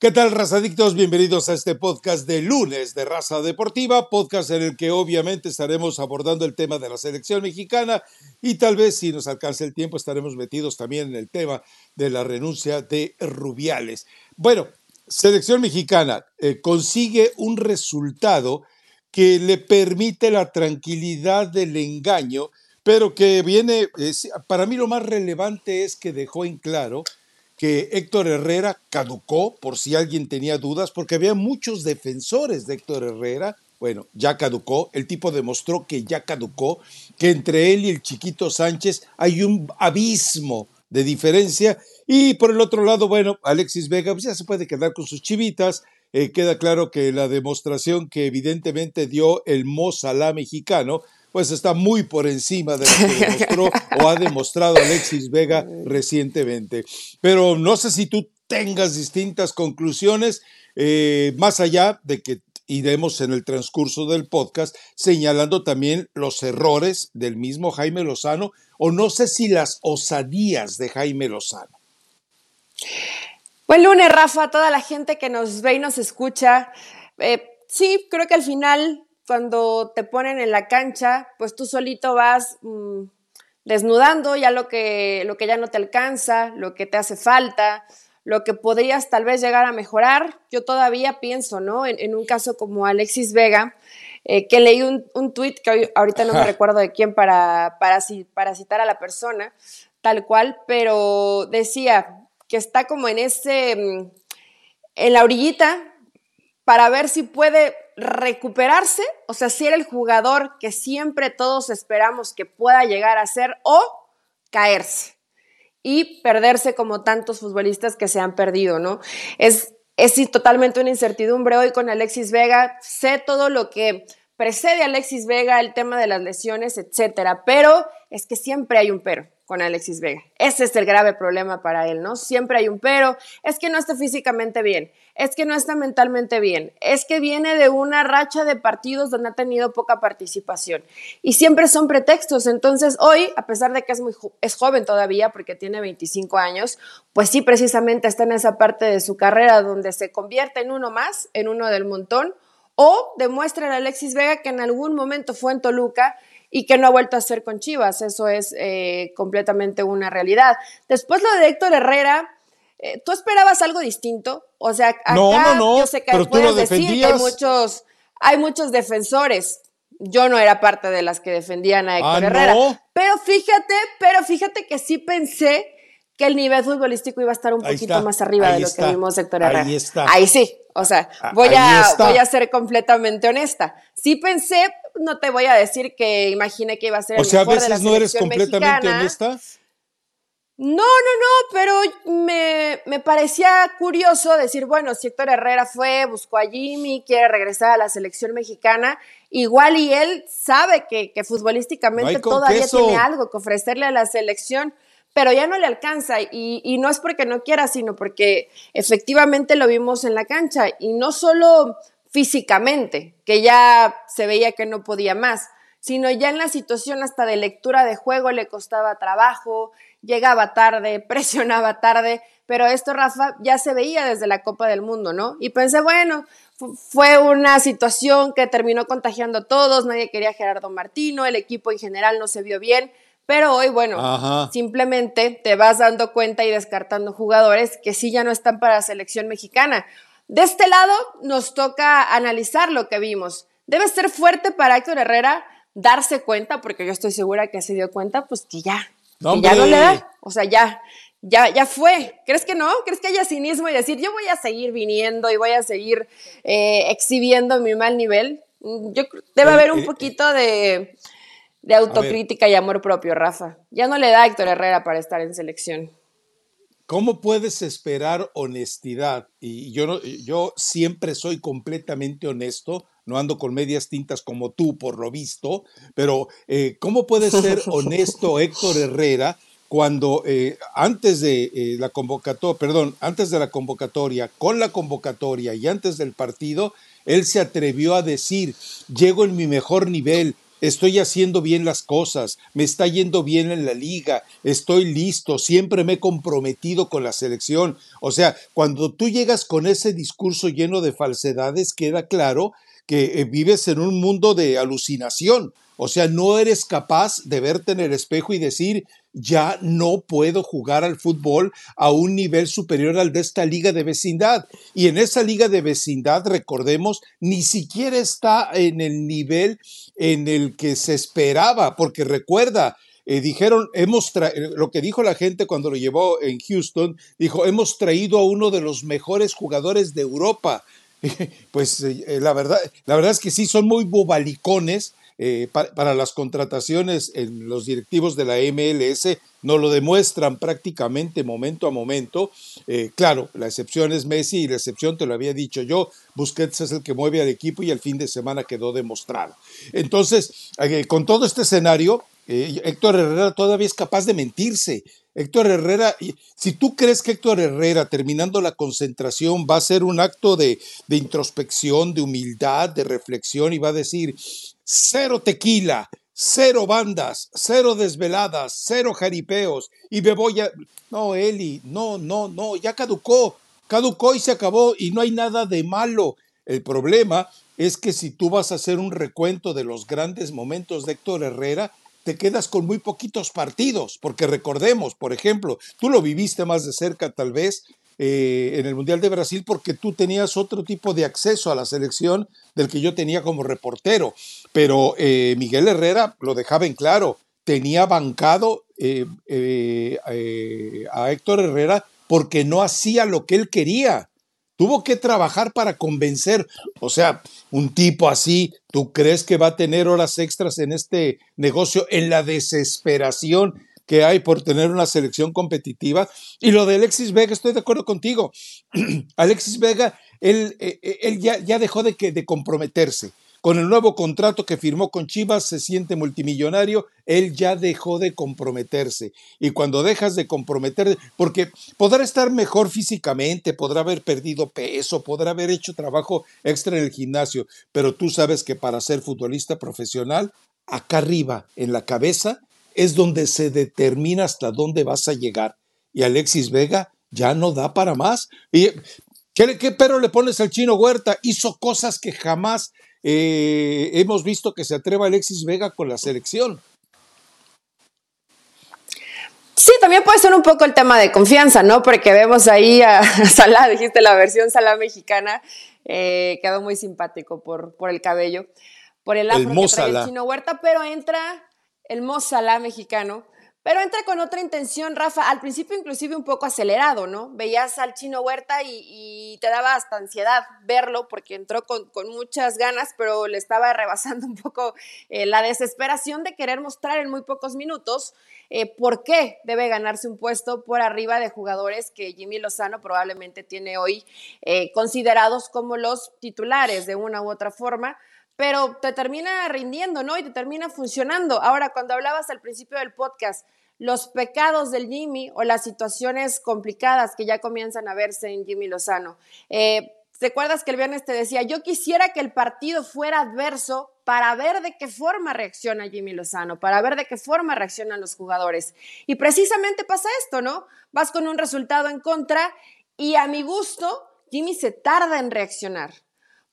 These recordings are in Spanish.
¿Qué tal, razadictos? Bienvenidos a este podcast de lunes de Raza Deportiva, podcast en el que obviamente estaremos abordando el tema de la selección mexicana y tal vez si nos alcanza el tiempo estaremos metidos también en el tema de la renuncia de Rubiales. Bueno, selección mexicana eh, consigue un resultado que le permite la tranquilidad del engaño, pero que viene, para mí lo más relevante es que dejó en claro que Héctor Herrera caducó, por si alguien tenía dudas, porque había muchos defensores de Héctor Herrera. Bueno, ya caducó, el tipo demostró que ya caducó, que entre él y el chiquito Sánchez hay un abismo de diferencia. Y por el otro lado, bueno, Alexis Vega pues ya se puede quedar con sus chivitas. Eh, queda claro que la demostración que evidentemente dio el Mozalá mexicano pues está muy por encima de lo que demostró o ha demostrado Alexis Vega recientemente. Pero no sé si tú tengas distintas conclusiones, eh, más allá de que iremos en el transcurso del podcast señalando también los errores del mismo Jaime Lozano, o no sé si las osadías de Jaime Lozano. Buen lunes, Rafa, toda la gente que nos ve y nos escucha. Eh, sí, creo que al final cuando te ponen en la cancha, pues tú solito vas mm, desnudando ya lo que, lo que ya no te alcanza, lo que te hace falta, lo que podrías tal vez llegar a mejorar. Yo todavía pienso, ¿no? En, un caso como Alexis Vega, eh, que leí un, un tuit que ahorita no me recuerdo de quién para, para, para citar a la persona, tal cual, pero decía que está como en ese, mm, en la orillita para ver si puede recuperarse, o sea, si era el jugador que siempre todos esperamos que pueda llegar a ser o caerse y perderse como tantos futbolistas que se han perdido, ¿no? Es, es totalmente una incertidumbre hoy con Alexis Vega. Sé todo lo que precede a Alexis Vega, el tema de las lesiones, etcétera, pero es que siempre hay un pero con Alexis Vega. Ese es el grave problema para él, ¿no? Siempre hay un pero, es que no está físicamente bien, es que no está mentalmente bien, es que viene de una racha de partidos donde ha tenido poca participación y siempre son pretextos. Entonces, hoy, a pesar de que es muy es joven todavía porque tiene 25 años, pues sí precisamente está en esa parte de su carrera donde se convierte en uno más, en uno del montón o demuestra a Alexis Vega que en algún momento fue en Toluca y que no ha vuelto a ser con Chivas. Eso es eh, completamente una realidad. Después lo de Héctor Herrera, eh, ¿tú esperabas algo distinto? O sea, acá no, no, yo sé que puedes decir que hay muchos, hay muchos defensores. Yo no era parte de las que defendían a Héctor ah, Herrera. Pero fíjate, pero fíjate que sí pensé que el nivel futbolístico iba a estar un poquito más arriba de lo que vimos Héctor Herrera. Ahí está. Ahí sí. O sea, voy a, voy a ser completamente honesta. Sí pensé, no te voy a decir que imaginé que iba a ser. O sea, a veces no eres completamente honesta. No, no, no, pero me, me, parecía curioso decir, bueno, si Héctor Herrera fue, buscó a Jimmy, quiere regresar a la selección mexicana, igual y él sabe que, que futbolísticamente todavía tiene algo que ofrecerle a la selección, pero ya no le alcanza y, no es porque no quiera, sino porque efectivamente lo vimos en la cancha y no solo físicamente, que ya se veía que no podía más, sino ya en la situación hasta de lectura de juego le costaba trabajo, llegaba tarde, presionaba tarde, pero esto, Rafa, ya se veía desde la Copa del Mundo, ¿no? Y pensé, bueno, fue una situación que terminó contagiando a todos, nadie quería a Gerardo Martino, el equipo en general no se vio bien, pero hoy, bueno, simplemente te vas dando cuenta y descartando jugadores que sí ya no están para la selección mexicana. De este lado nos toca analizar lo que vimos. Debe ser fuerte para Héctor Herrera darse cuenta, porque yo estoy segura que se dio cuenta, pues que ya, ya no le da. O sea, ya, ya, ya fue. ¿Crees que no? ¿Crees que haya cinismo y decir, yo voy a seguir viniendo y voy a seguir eh, exhibiendo mi mal nivel? Mm, yo debe haber un eh, poquito de, de autocrítica y amor propio, Rafa. Ya no le da a Héctor Herrera para estar en selección. ¿Cómo puedes esperar honestidad? Y yo, yo siempre soy completamente honesto, no ando con medias tintas como tú, por lo visto, pero eh, ¿cómo puede ser honesto Héctor Herrera cuando eh, antes de eh, la convocatoria, perdón, antes de la convocatoria, con la convocatoria y antes del partido, él se atrevió a decir, llego en mi mejor nivel, estoy haciendo bien las cosas, me está yendo bien en la liga, estoy listo, siempre me he comprometido con la selección. O sea, cuando tú llegas con ese discurso lleno de falsedades, queda claro que eh, vives en un mundo de alucinación. O sea, no eres capaz de verte en el espejo y decir, ya no puedo jugar al fútbol a un nivel superior al de esta liga de vecindad. Y en esa liga de vecindad, recordemos, ni siquiera está en el nivel en el que se esperaba, porque recuerda, eh, dijeron, hemos lo que dijo la gente cuando lo llevó en Houston, dijo, hemos traído a uno de los mejores jugadores de Europa. pues eh, la, verdad, la verdad es que sí, son muy bobalicones eh, para, las contrataciones en los directivos de la MLS no lo demuestran prácticamente momento a momento. Eh, claro, la excepción es Messi y la excepción te lo había dicho yo, Busquets es el que mueve al equipo y el fin de semana quedó demostrado. Entonces, eh, con todo este escenario, Héctor Herrera todavía es capaz de mentirse. Héctor Herrera, si tú crees que Héctor Herrera, terminando la concentración, va a ser un acto de, de introspección, de humildad, de reflexión y va a decir, cero tequila, cero bandas, cero desveladas, cero jaripeos y me voy a... No, Eli, no, no, no, ya caducó, caducó y se acabó y no hay nada de malo. El problema es que si tú vas a hacer un recuento de los grandes momentos de Héctor Herrera, te quedas con muy poquitos partidos, porque recordemos, por ejemplo, tú lo viviste más de cerca tal vez, eh, en el Mundial de Brasil porque tú tenías otro tipo de acceso a la selección del que yo tenía como reportero. Pero eh, Miguel Herrera lo dejaba en claro, tenía bancado eh, a Héctor Herrera porque no hacía lo que él quería. Tuvo que trabajar para convencer. O sea, un tipo así, ¿tú crees que va a tener horas extras en este negocio en la desesperación que hay por tener una selección competitiva. Y lo de Alexis Vega, estoy de acuerdo contigo. Alexis Vega, él, eh, eh, él ya, ya, dejó de, que, de comprometerse. Con el nuevo contrato que firmó con Chivas, se siente multimillonario, él ya dejó de comprometerse. Y cuando dejas de comprometer, porque podrá estar mejor físicamente, podrá haber perdido peso, podrá haber hecho trabajo extra en el gimnasio, pero tú sabes que para ser futbolista profesional, acá arriba, en la cabeza, es donde se determina hasta dónde vas a llegar. Y Alexis Vega ya no da para más. ¿Y qué, qué pero le pones al chino Huerta? Hizo cosas que jamás eh, hemos visto que se atreva Alexis Vega con la selección. Sí, también puede ser un poco el tema de confianza, ¿no? Porque vemos ahí a Salah, dijiste la versión Salah mexicana, eh, quedó muy simpático por, por el cabello, por el afro que trae el chino Huerta, pero entra el Mozalá mexicano, pero entra con otra intención, Rafa, al principio inclusive un poco acelerado, ¿no? Veías al chino Huerta y, te daba hasta ansiedad verlo porque entró con, muchas ganas, pero le estaba rebasando un poco eh, la desesperación de querer mostrar en muy pocos minutos eh, por qué debe ganarse un puesto por arriba de jugadores que Jimmy Lozano probablemente tiene hoy eh, considerados como los titulares de una u otra forma pero te termina rindiendo, ¿no? Y te termina funcionando. Ahora, cuando hablabas al principio del podcast, los pecados del Jimmy o las situaciones complicadas que ya comienzan a verse en Jimmy Lozano. Eh, ¿Te acuerdas que el viernes te decía, yo quisiera que el partido fuera adverso para ver de qué forma reacciona Jimmy Lozano, para ver de qué forma reaccionan los jugadores? Y precisamente pasa esto, ¿no? Vas con un resultado en contra y a mi gusto, Jimmy se tarda en reaccionar.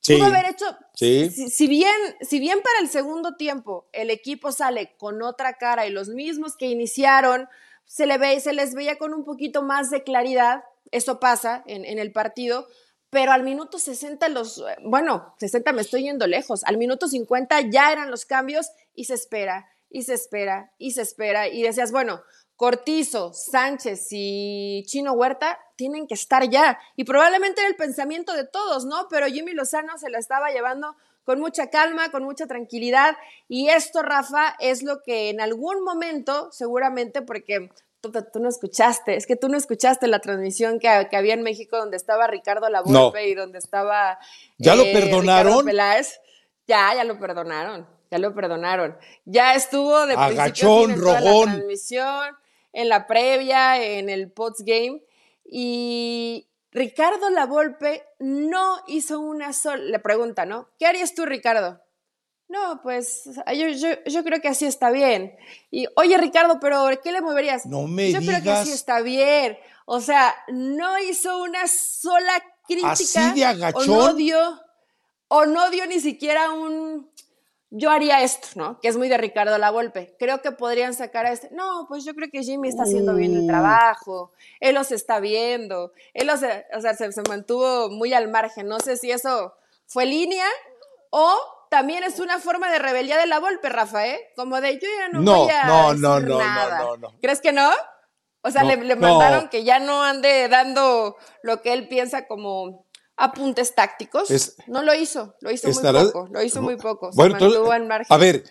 Sí, Pudo haber hecho, si, bien, si bien para el segundo tiempo el equipo sale con otra cara y los mismos que iniciaron, se, le ve, se les veía con un poquito más de claridad, eso pasa en, en el partido, pero al minuto 60 los, bueno, 60 me estoy yendo lejos, al minuto 50 ya eran los cambios y se espera, y se espera, y se espera, y decías, bueno, Cortizo, Sánchez y Chino Huerta tienen que estar ya. Y probablemente era el pensamiento de todos, ¿no? Pero Jimmy Lozano se la estaba llevando con mucha calma, con mucha tranquilidad. Y esto, Rafa, es lo que en algún momento, seguramente, porque tú, no escuchaste, es que tú no escuchaste la transmisión que, había en México donde estaba Ricardo Lavolpe y donde estaba... ¿Ya lo eh, perdonaron? Ya, ya lo perdonaron, ya lo perdonaron. Ya estuvo de Agachón, principio a la transmisión en la previa, en el post game. Y Ricardo Lavolpe no hizo una sola, le pregunta, ¿no? ¿Qué harías tú, Ricardo? No, pues yo, creo que así está bien. Y oye, Ricardo, pero ¿qué le moverías? No me yo creo que así está bien. O sea, no hizo una sola crítica. Así de agachón. O no dio, o no dio ni siquiera un yo haría esto, ¿no? Que es muy de Ricardo La Volpe. Creo que podrían sacar a este. No, pues yo creo que Jimmy está haciendo bien el uh. trabajo. Él los está viendo. Él los, o sea, se, se mantuvo muy al margen. No sé si eso fue línea o también es una forma de rebeldía de la Volpe, Rafa, ¿eh? Como de yo ya no, voy a no, decir no, no, nada. No, no, ¿Crees que no? O sea, le, mandaron que ya no ande dando lo que él piensa como apuntes tácticos. no lo hizo, lo hizo muy poco, lo hizo muy poco. Bueno, A ver,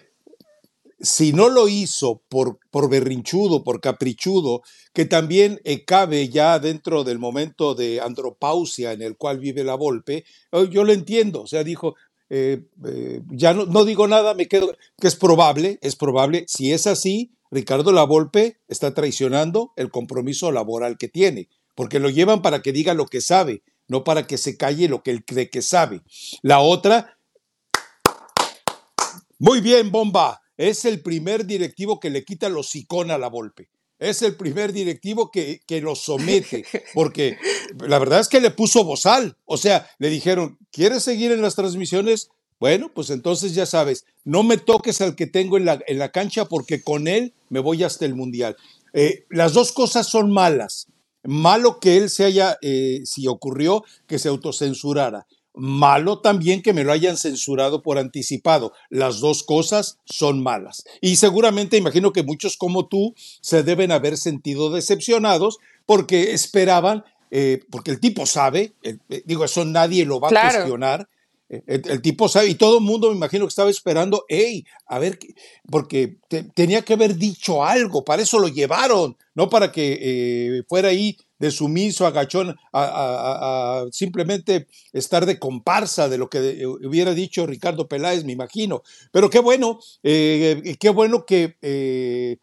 si no lo hizo por, por berrinchudo, por caprichudo, que también eh, cabe ya dentro del momento de andropausia en el cual vive la Volpe, eh, yo lo entiendo. O sea, dijo, eh, eh, ya no, digo nada, me quedo, que es probable, es probable, si es así, Ricardo Lavolpe está traicionando el compromiso laboral que tiene, porque lo llevan para que diga lo que sabe, no para que se calle lo que él cree que sabe. La otra, muy bien, bomba, es el primer directivo que le quita los hocicón a la Volpe es el primer directivo que, que lo somete, porque la verdad es que le puso bozal, o sea, le dijeron, ¿quieres seguir en las transmisiones? Bueno, pues entonces ya sabes, no me toques al que tengo en la, en la cancha porque con él me voy hasta el Mundial. Eh, las dos cosas son malas. Malo que él se haya, eh, si ocurrió, que se autocensurara. Malo también que me lo hayan censurado por anticipado. Las dos cosas son malas. Y seguramente imagino que muchos como tú se deben haber sentido decepcionados porque esperaban, eh, porque el tipo sabe, eh, digo, eso nadie lo va a cuestionar. Eh, el, tipo sabe, y todo el mundo me imagino que estaba esperando, hey, a ver, porque tenía que haber dicho algo, para eso lo llevaron, no para que fuera ahí de sumiso, agachón, a, simplemente estar de comparsa de lo que hubiera dicho Ricardo Peláez, me imagino. Pero qué bueno, eh, qué bueno que eh,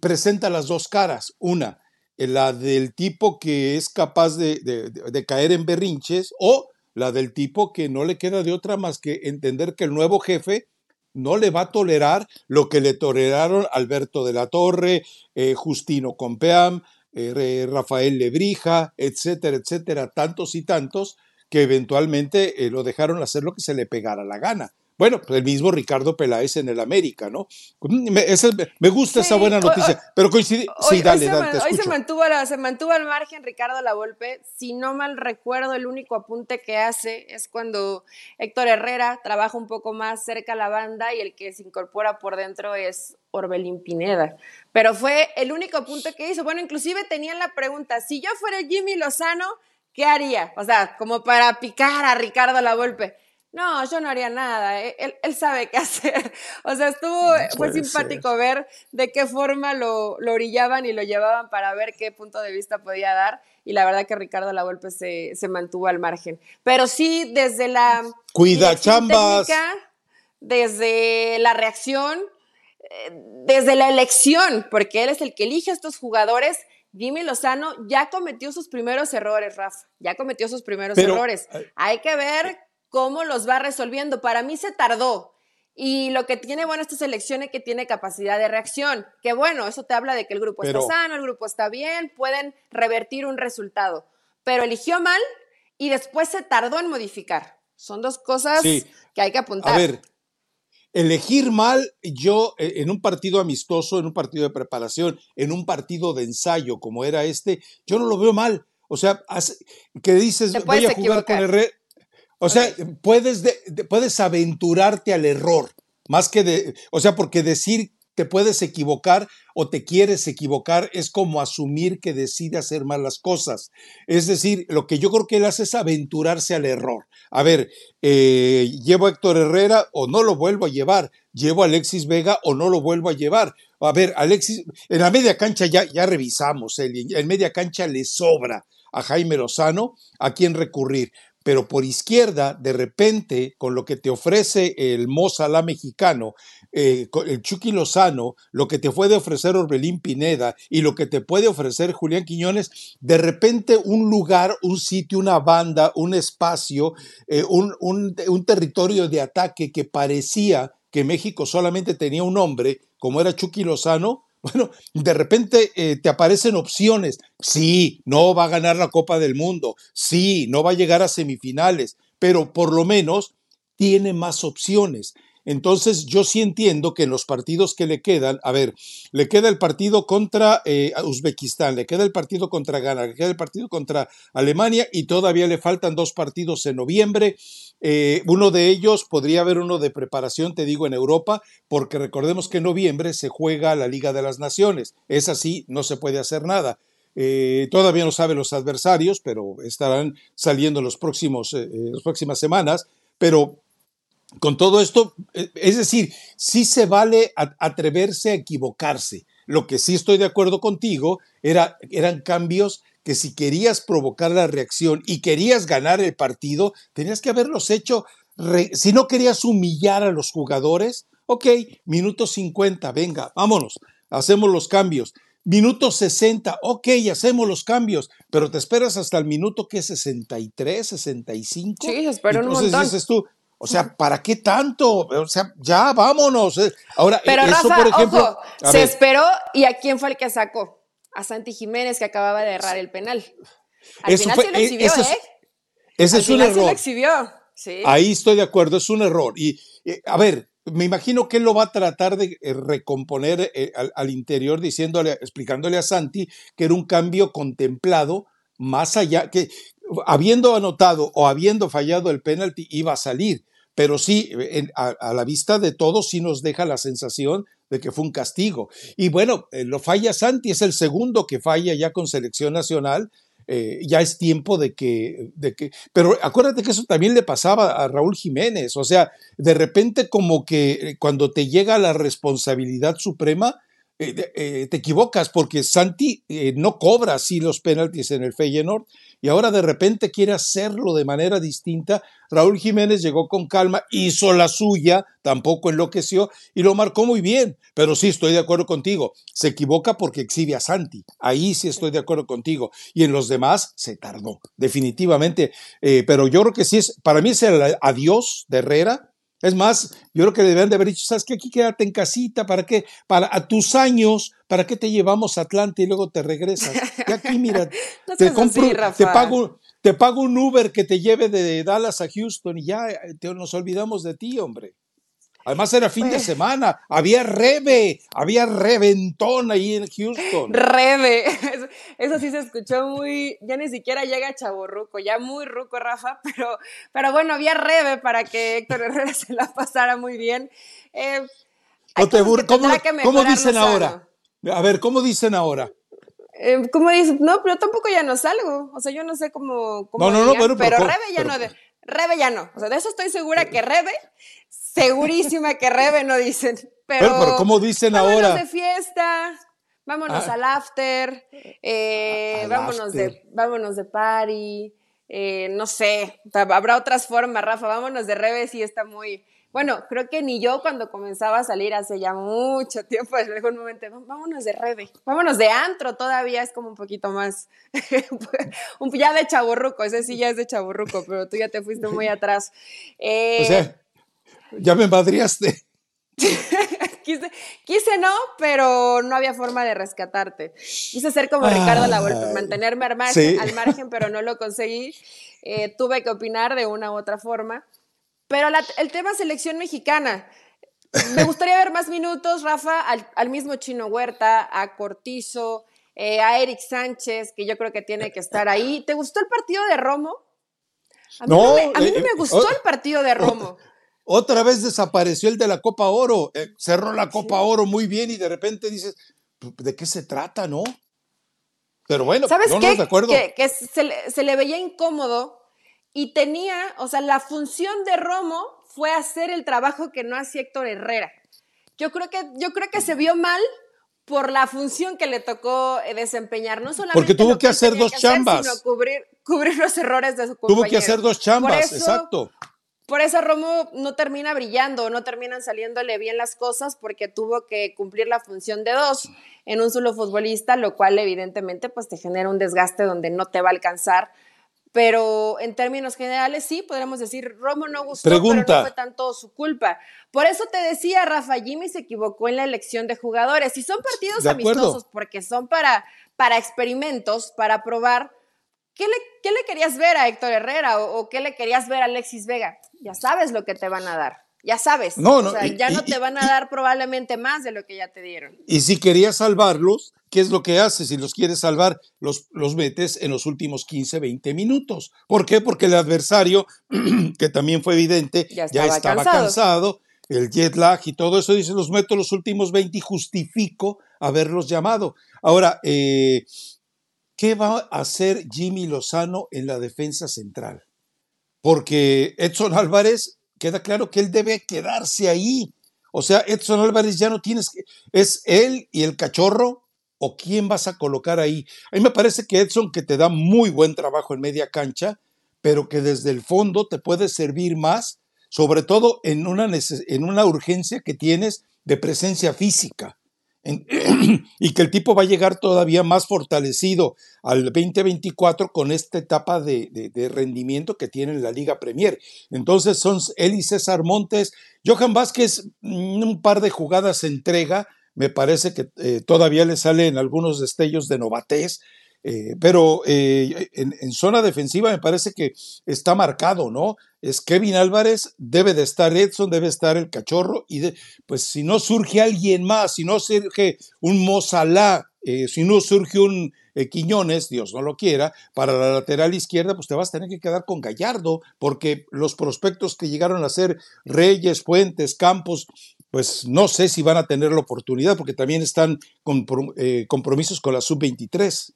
presenta las dos caras. Una, la del tipo que es capaz de, de, caer en berrinches o la del tipo que no le queda de otra más que entender que el nuevo jefe no le va a tolerar lo que le toleraron Alberto de la Torre, eh, Justino Compeam, eh, Rafael Lebrija, etcétera, etcétera, tantos y tantos que eventualmente eh, lo dejaron hacer lo que se le pegara la gana. Bueno, pues el mismo Ricardo Peláez en el América, ¿no? Me, me gusta esa buena noticia, pero coincide. sí, dale, dale, Hoy se mantuvo, se mantuvo al margen Ricardo Lavolpe. Si no mal recuerdo, el único apunte que hace es cuando Héctor Herrera trabaja un poco más cerca a la banda y el que se incorpora por dentro es Orbelín Pineda. Pero fue el único apunte que hizo. Bueno, inclusive tenían la pregunta: si yo fuera Jimmy Lozano, ¿qué haría? O sea, como para picar a Ricardo Lavolpe. No, yo no haría nada. Eh, él, sabe qué hacer. O sea, estuvo, fue simpático ver de qué forma lo, lo orillaban y lo llevaban para ver qué punto de vista podía dar. Y la verdad que Ricardo La se, se mantuvo al margen. Pero sí, desde la. Cuida chambas. desde la reacción, eh, desde la elección, porque él es el que elige a estos jugadores. Jimmy Lozano ya cometió sus primeros errores, Rafa. Ya cometió sus primeros errores. Eh, Hay que ver cómo los va resolviendo. Para mí se tardó. Y lo que tiene bueno esta selección es que tiene capacidad de reacción. Que bueno, eso te habla de que el grupo está sano, el grupo está bien, pueden revertir un resultado. Pero eligió mal y después se tardó en modificar. Son dos cosas que hay que apuntar. A ver, elegir mal, yo eh, en un partido amistoso, en un partido de preparación, en un partido de ensayo como era este, yo no lo veo mal. O sea, que dices, voy a jugar con el o sea, puedes, puedes aventurarte al error, más que de, o sea, porque decir te puedes equivocar o te quieres equivocar es como asumir que decide hacer malas cosas. Es decir, lo que yo creo que él hace es aventurarse al error. A ver, eh, llevo a Héctor Herrera o no lo vuelvo a llevar, llevo a Alexis Vega o no lo vuelvo a llevar. A ver, Alexis, en la media cancha ya, ya revisamos, en media cancha le sobra a Jaime Lozano a quién recurrir pero por izquierda, de repente, con lo que te ofrece el Mozalá mexicano, eh, el Chucky Lozano, lo que te puede ofrecer Orbelín Pineda y lo que te puede ofrecer Julián Quiñones, de repente un lugar, un sitio, una banda, un espacio, eh, un, un territorio de ataque que parecía que México solamente tenía un hombre, como era Chucky Lozano, bueno, de repente eh, te aparecen opciones. Sí, no va a ganar la Copa del Mundo. Sí, no va a llegar a semifinales, pero por lo menos tiene más opciones. Entonces, yo sí entiendo que en los partidos que le quedan, a ver, le queda el partido contra eh, Uzbekistán, le queda el partido contra Ghana, le queda el partido contra Alemania y todavía le faltan dos partidos en noviembre. Eh, uno de ellos podría haber uno de preparación, te digo, en Europa, porque recordemos que en noviembre se juega la Liga de las Naciones. Es así, no se puede hacer nada. Eh, todavía no saben los adversarios, pero estarán saliendo próximos, las próximas semanas. Pero con todo esto, eh, es decir, sí se vale atreverse a equivocarse. Lo que sí estoy de acuerdo contigo era, eran cambios que si querías provocar la reacción y querías ganar el partido, tenías que haberlos hecho. si no querías humillar a los jugadores, ok, minuto 50, venga, vámonos, hacemos los cambios. Minuto 60, ok, hacemos los cambios, pero te esperas hasta el minuto que es 63, 65. Sí, espero un montón. Entonces dices tú, o sea, ¿para qué tanto? O sea, ya vámonos. Eh. Ahora, Pero eso, por ejemplo. se esperó y ¿a quién fue el que sacó? A Santi Jiménez, que acababa de errar el penal. Al final se lo e, exhibió, ¿eh? Ese es un error. Se lo exhibió. Sí. Ahí estoy de acuerdo, es un error. Y, a ver, me imagino que él lo va a tratar de eh, recomponer eh, al, al, interior, diciéndole, explicándole a Santi que era un cambio contemplado más allá, que habiendo anotado o habiendo fallado el penalti iba a salir pero sí, a, la vista de todos sí nos deja la sensación de que fue un castigo. Y bueno, eh, lo falla Santi, es el segundo que falla ya con selección nacional. Eh, ya es tiempo de que, de que, pero acuérdate que eso también le pasaba a Raúl Jiménez, o sea, de repente como que eh, cuando te llega la responsabilidad suprema, te equivocas porque Santi no cobra así los penaltis en el Feyenoord y ahora de repente quiere hacerlo de manera distinta. Raúl Jiménez llegó con calma, hizo la suya, tampoco enloqueció y lo marcó muy bien. Pero sí, estoy de acuerdo contigo. Se equivoca porque exhibe a Santi. Ahí sí estoy de acuerdo contigo. Y en los demás se tardó, definitivamente. Eh, pero yo creo que sí es, para mí es el adiós de Herrera es más, yo creo que deben de haber dicho, ¿sabes qué? Aquí quédate en casita, ¿para qué? Para a tus años, ¿para qué te llevamos a Atlanta y luego te regresas? Y aquí, mira, te compro, te pago, te pago un Uber que te lleve de Dallas a Houston y ya eh, nos olvidamos de ti, hombre. Además era fin de pues. semana, había rebe, había reventón ahí en Houston. Rebe, eso, sí se escuchó muy, ya ni siquiera llega chaborruco, ya muy ruco Rafa, pero, pero bueno, había rebe para que Héctor Herrera se la pasara muy bien. Eh, ¿Cómo, dicen ahora? A ver, ¿cómo dicen ahora? Eh, ¿Cómo dicen? No, pero tampoco ya no salgo. O sea, yo no sé cómo. no, no, no, pero, pero, Rebe ya no. De, Rebe ya no. O sea, de eso estoy segura que Rebe segurísima que Rebe no dicen. Pero, pero, ¿cómo dicen ahora? de fiesta, vámonos ah. al after, eh, vámonos, De, vámonos de party, eh, no sé, habrá otras formas, Rafa, vámonos de Rebe sí está muy... Bueno, creo que ni yo cuando comenzaba a salir hace ya mucho tiempo, desde algún momento, vámonos de Rebe, vámonos de antro, todavía es como un poquito más, ya de chaburruco, ese sí ya es de chaburruco, pero tú ya te fuiste muy atrás. Eh, ya me madriaste. quise, quise no, pero no había forma de rescatarte. Quise ser como Ricardo Lavolpe, mantenerme al margen, al margen, pero no lo conseguí. Eh, tuve que opinar de una u otra forma. Pero el tema selección mexicana. Me gustaría ver más minutos, Rafa, al, mismo Chino Huerta, a Cortizo, eh, a Eric Sánchez, que yo creo que tiene que estar ahí. ¿Te gustó el partido de Romo? A mí no, me, a mí no eh, me gustó el partido de Romo. Otra vez desapareció el de la Copa Oro. Eh, cerró la Copa Oro muy bien y de repente dices, ¿de qué se trata, no? Pero bueno, ¿sabes no qué? de acuerdo. Que, se, le, veía incómodo y tenía, o sea, la función de Romo fue hacer el trabajo que no hacía Héctor Herrera. Yo creo que, yo creo que se vio mal por la función que le tocó eh, desempeñar, no solamente porque tuvo que, hacer dos chambas, sino cubrir, cubrir los errores de su compañero. Tuvo que hacer dos chambas, exacto. Por eso Romo no termina brillando, no terminan saliéndole bien las cosas porque tuvo que cumplir la función de dos en un solo futbolista, lo cual evidentemente pues te genera un desgaste donde no te va a alcanzar pero en términos generales sí, podríamos decir, Romo no gustó, pero no fue tanto su culpa. Por eso te decía, Rafa, Jimmy se equivocó en la elección de jugadores. Y son partidos amistosos porque son para, para experimentos, para probar. ¿Qué le, ¿Qué le, querías ver a Héctor Herrera o, o, qué le querías ver a Alexis Vega? Ya sabes lo que te van a dar. Ya sabes. No, no, o sea, ya no te van a dar probablemente más de lo que ya te dieron. Y si querías salvarlos, ¿qué es lo que haces? Si los quieres salvar, los, los metes en los últimos 15, 20 minutos. ¿Por qué? Porque el adversario, que también fue evidente, ya estaba, cansado. el jet lag y todo eso, dice, los meto los últimos 20 y justifico haberlos llamado. Ahora, eh, ¿qué va a hacer Jimmy Lozano en la defensa central? Porque Edson Álvarez queda claro que él debe quedarse ahí. O sea, Edson Álvarez ya no tienes que. ¿Es él y el cachorro? ¿O quién vas a colocar ahí? A mí me parece que Edson, que te da muy buen trabajo en media cancha, pero que desde el fondo te puede servir más, sobre todo en una, en una urgencia que tienes de presencia física. y que el tipo va a llegar todavía más fortalecido al 2024 con esta etapa de, rendimiento que tiene en la Liga Premier. Entonces son él y César Montes. Johan Vázquez, mm, un par de jugadas entrega, me parece que eh, todavía le salen algunos destellos de novatez. Eh, pero eh, en, zona defensiva me parece que está marcado, ¿no? Es Kevin Álvarez, debe de estar Edson, debe estar el cachorro, y pues si no surge alguien más, si no surge un Mozalá, eh, si no surge un Quiñones, Dios no lo quiera, para la lateral izquierda, pues te vas a tener que quedar con Gallardo, porque los prospectos que llegaron a ser Reyes, Fuentes, Campos, pues no sé si van a tener la oportunidad, porque también están compromisos con la sub-23.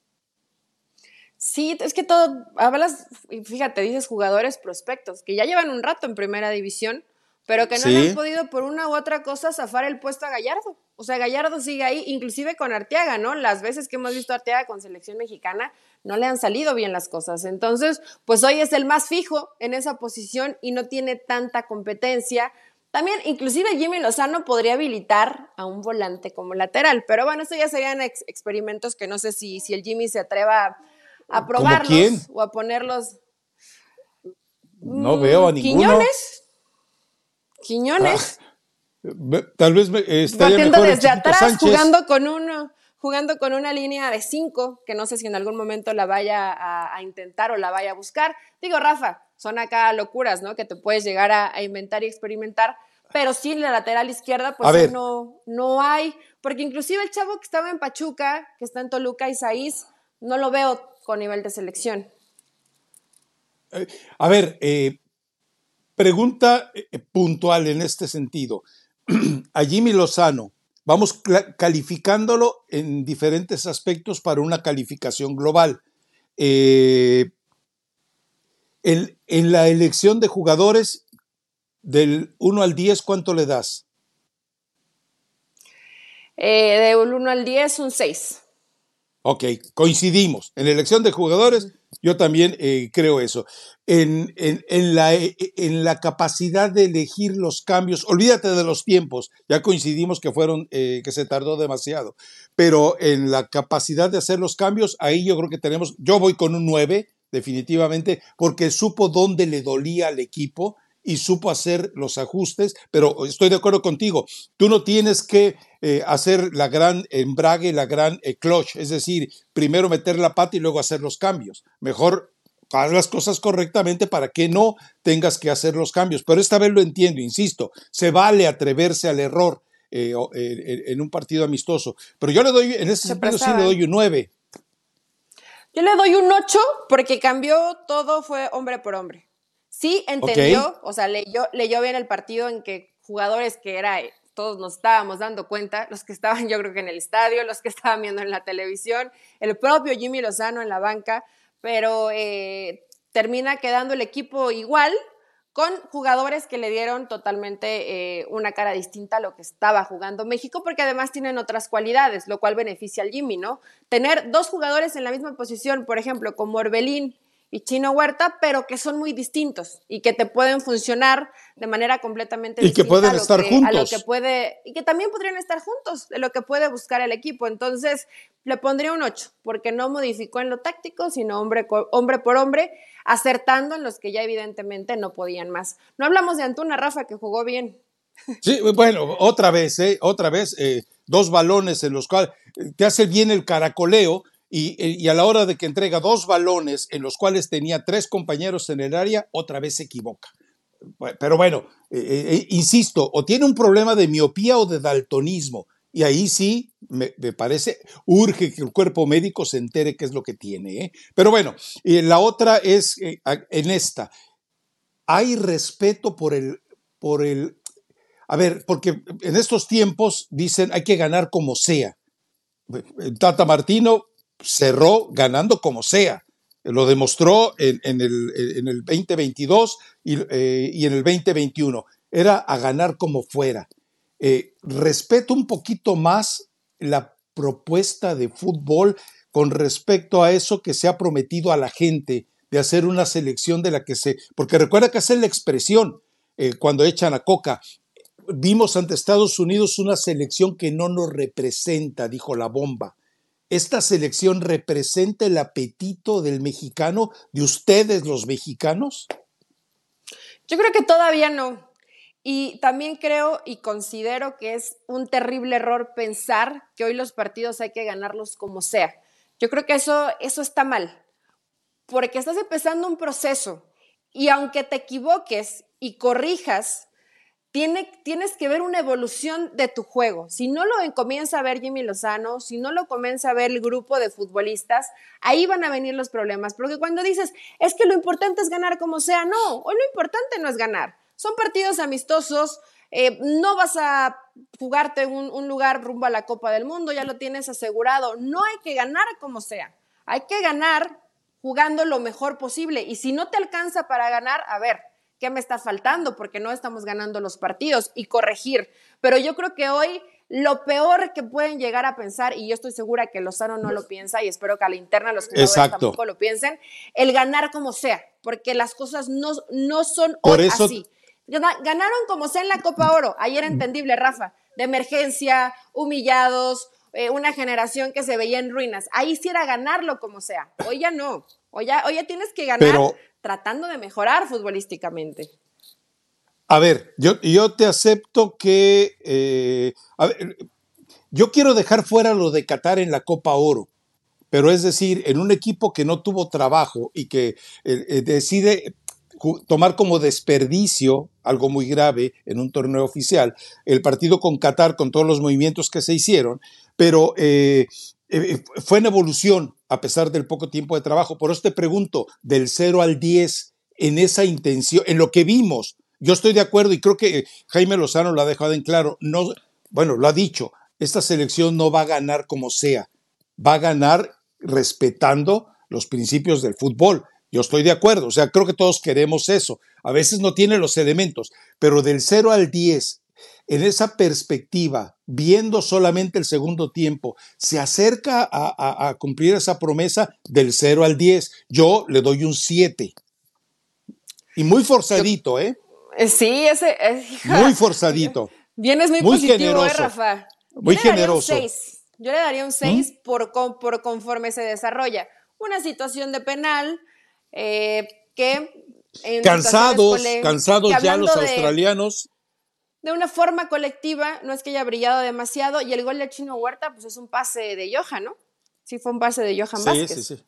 Sí, es que todo, hablas, fíjate, dices jugadores prospectos, que ya llevan un rato en primera división, pero que no le han podido por una u otra cosa zafar el puesto a Gallardo. O sea, Gallardo sigue ahí, inclusive con Arteaga, ¿no? Las veces que hemos visto a Arteaga con selección mexicana, no le han salido bien las cosas. Entonces, pues hoy es el más fijo en esa posición y no tiene tanta competencia. También, inclusive Jimmy Lozano podría habilitar a un volante como lateral, pero bueno, eso ya serían experimentos que no sé si, si el Jimmy se atreva a probarlos o a ponerlos. No veo a mm, ninguno. Quiñones. Quiñones. Ah, tal vez estaría Batiendo desde atrás, jugando con uno, jugando con una línea de cinco, que no sé si en algún momento la vaya a, intentar o la vaya a buscar. Digo, Rafa, son acá locuras, ¿no? Que te puedes llegar a, inventar y experimentar, pero sí en la lateral izquierda, pues no, no hay, porque inclusive el chavo que estaba en Pachuca, que está en Toluca, Isaís, no lo veo con nivel de selección. Eh, a ver, eh, pregunta eh, puntual en este sentido. A Jimmy Lozano, vamos calificándolo en diferentes aspectos para una calificación global. en, la elección de jugadores, del 1 al 10, ¿cuánto le das? del 1 al 10, un 6. Ok, coincidimos. En la elección de jugadores, yo también eh, creo eso. En, la, eh, en, la, capacidad de elegir los cambios, olvídate de los tiempos, ya coincidimos que fueron, eh, que se tardó demasiado, pero en la capacidad de hacer los cambios, ahí yo creo que tenemos, yo voy con un 9, definitivamente, porque supo dónde le dolía al equipo y supo hacer los ajustes, pero estoy de acuerdo contigo, tú no tienes que eh, hacer la gran embrague, la gran eh, clutch, es decir, primero meter la pata y luego hacer los cambios. Mejor haz las cosas correctamente para que no tengas que hacer los cambios. Pero esta vez lo entiendo, insisto, se vale atreverse al error eh, en un partido amistoso. Pero yo le doy, en ese sentido sí le doy un 9. Yo le doy un 8 porque cambió todo, fue hombre por hombre. Sí entendió, o sea, leyó, leyó bien el partido en que jugadores que era, todos nos estábamos dando cuenta, los que estaban yo creo que en el estadio, los que estaban viendo en la televisión, el propio Jimmy Lozano en la banca, pero eh, termina quedando el equipo igual con jugadores que le dieron totalmente eh, una cara distinta a lo que estaba jugando México, porque además tienen otras cualidades, lo cual beneficia al Jimmy, ¿no? Tener dos jugadores en la misma posición, por ejemplo, como Orbelín y Chino Huerta, pero que son muy distintos y que te pueden funcionar de manera completamente distinta. Y que pueden estar juntos. A lo que puede, y que también podrían estar juntos, de lo que puede buscar el equipo. Entonces, le pondría un 8, porque no modificó en lo táctico, sino hombre, hombre por hombre, acertando en los que ya evidentemente no podían más. No hablamos de Antuna Rafa, que jugó bien. Sí, bueno, otra vez, ¿eh? Otra vez, eh, dos balones en los cuales te hace bien el caracoleo y, a la hora de que entrega dos balones en los cuales tenía tres compañeros en el área, otra vez se equivoca. Pero bueno, eh, eh, eh, insisto, o tiene un problema de miopía o de daltonismo. Y ahí sí, me, parece, urge que el cuerpo médico se entere qué es lo que tiene. Pero bueno, la otra es en esta. Hay respeto por el, por el... A ver, porque en estos tiempos dicen hay que ganar como sea. Tata Martino cerró ganando como sea. Lo demostró en, el, en el, 2022 eh, y, en el 2021. Era a ganar como fuera. Eh, respeto un poquito más la propuesta de fútbol con respecto a eso que se ha prometido a la gente de hacer una selección de la que se... Porque recuerda que hacer la expresión eh, cuando echan a Coca. Vimos ante Estados Unidos una selección que no nos representa, dijo la bomba esta selección representa el apetito del mexicano, de ustedes los mexicanos? Yo creo que todavía no. Y también creo y considero que es un terrible error pensar que hoy los partidos hay que ganarlos como sea. Yo creo que eso, eso está mal, porque estás empezando un proceso y aunque te equivoques y corrijas, tienes que ver una evolución de tu juego. Si no lo comienza a ver Jimmy Lozano, si no lo comienza a ver el grupo de futbolistas, ahí van a venir los problemas. Porque cuando dices, es que lo importante es ganar como sea, no, hoy lo importante no es ganar. Son partidos amistosos, eh, no vas a jugarte un, un lugar rumbo a la Copa del Mundo, ya lo tienes asegurado. No hay que ganar como sea, hay que ganar jugando lo mejor posible. Y si no te alcanza para ganar, a ver, qué me está faltando, porque no estamos ganando los partidos y corregir. Pero yo creo que hoy lo peor que pueden llegar a pensar, y yo estoy segura que Lozano no lo piensa, y espero que a la interna los jugadores tampoco lo piensen, el ganar como sea, porque las cosas no, no son hoy así. Ganaron como sea en la Copa Oro, ayer entendible, Rafa, de emergencia, humillados, eh, una generación que se veía en ruinas. Ahí sí era ganarlo como sea, hoy ya no, hoy ya, hoy ya tienes que ganar tratando de mejorar futbolísticamente. A ver, yo, yo te acepto que... Eh, yo quiero dejar fuera lo de Qatar en la Copa Oro, pero es decir, en un equipo que no tuvo trabajo y que eh, eh, decide tomar como desperdicio, algo muy grave en un torneo oficial, el partido con Qatar, con todos los movimientos que se hicieron, pero fue en evolución a pesar del poco tiempo de trabajo. Por eso te pregunto, del 0 al 10, en esa intención, en lo que vimos, yo estoy de acuerdo y creo que Jaime Lozano lo ha dejado en claro, no, bueno, lo ha dicho, esta selección no va a ganar como sea, va a ganar respetando los principios del fútbol. Yo estoy de acuerdo, o sea, creo que todos queremos eso. A veces no tiene los elementos, pero del 0 al 10 en esa perspectiva, viendo solamente el segundo tiempo, se acerca a, cumplir esa promesa del 0 al 10. Yo le doy un 7. Y muy forzadito, ¿eh? ¿eh? Sí, ese. muy forzadito. Vienes muy, muy positivo, ¿eh, generoso, Rafa? muy generoso. Yo le daría un 6 ¿Mm? por, por conforme se desarrolla. Una situación de penal eh, que. cansados, cansados ya los australianos de una forma colectiva, no es que haya brillado demasiado, y el gol de Chino Huerta, pues es un pase de Johan, ¿no? Sí, fue un pase de Johan sí, Vázquez. Sí, sí.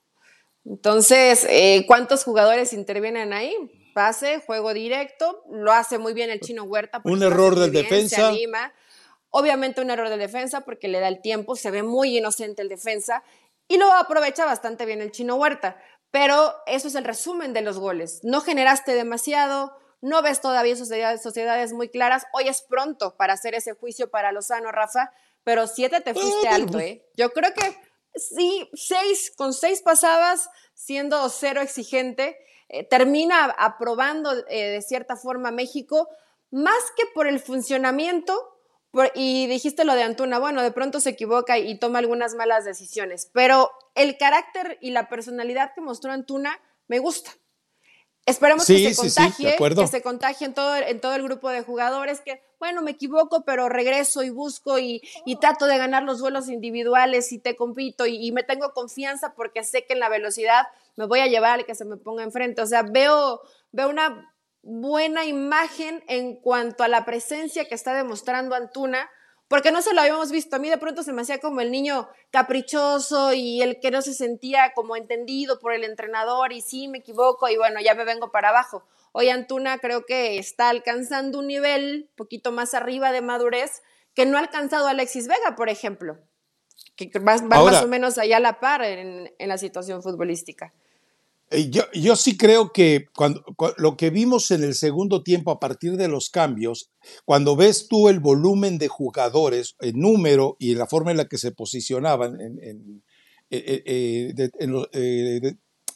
Entonces, eh, ¿cuántos jugadores intervienen ahí? Pase, juego directo, lo hace muy bien el Chino Huerta. Un error del defensa. Obviamente un error del defensa porque le da el tiempo, se ve muy inocente el defensa y lo aprovecha bastante bien el Chino Huerta. Pero eso es el resumen de los goles. No generaste demasiado, no ves todavía sociedades, sociedades muy claras. Hoy es pronto para hacer ese juicio para Lozano, Rafa, pero siete te fuiste alto, ¿eh? Yo creo que sí, seis, con seis pasabas, siendo cero exigente, eh, termina aprobando eh, de cierta forma México, más que por el funcionamiento, y dijiste lo de Antuna, bueno, de pronto se equivoca y toma algunas malas decisiones, pero el carácter y la personalidad que mostró Antuna me gusta. Esperemos que se contagie, que se contagie en todo, en todo el grupo de jugadores, que, bueno, me equivoco, pero regreso y busco y, trato de ganar los vuelos individuales y te compito y, y, me tengo confianza porque sé que en la velocidad me voy a llevar al que se me ponga enfrente. O sea, veo, veo una buena imagen en cuanto a la presencia que está demostrando Antuna, porque no se lo habíamos visto. A mí de pronto se me hacía como el niño caprichoso y el que no se sentía como entendido por el entrenador y sí, me equivoco y bueno, ya me vengo para abajo. Hoy Antuna creo que está alcanzando un nivel poquito más arriba de madurez que no ha alcanzado Alexis Vega, por ejemplo, que va, más o menos allá a la par en la situación futbolística. Eh, yo, sí creo que cuando, lo que vimos en el segundo tiempo a partir de los cambios, cuando ves tú el volumen de jugadores, el número y la forma en la que se posicionaban en,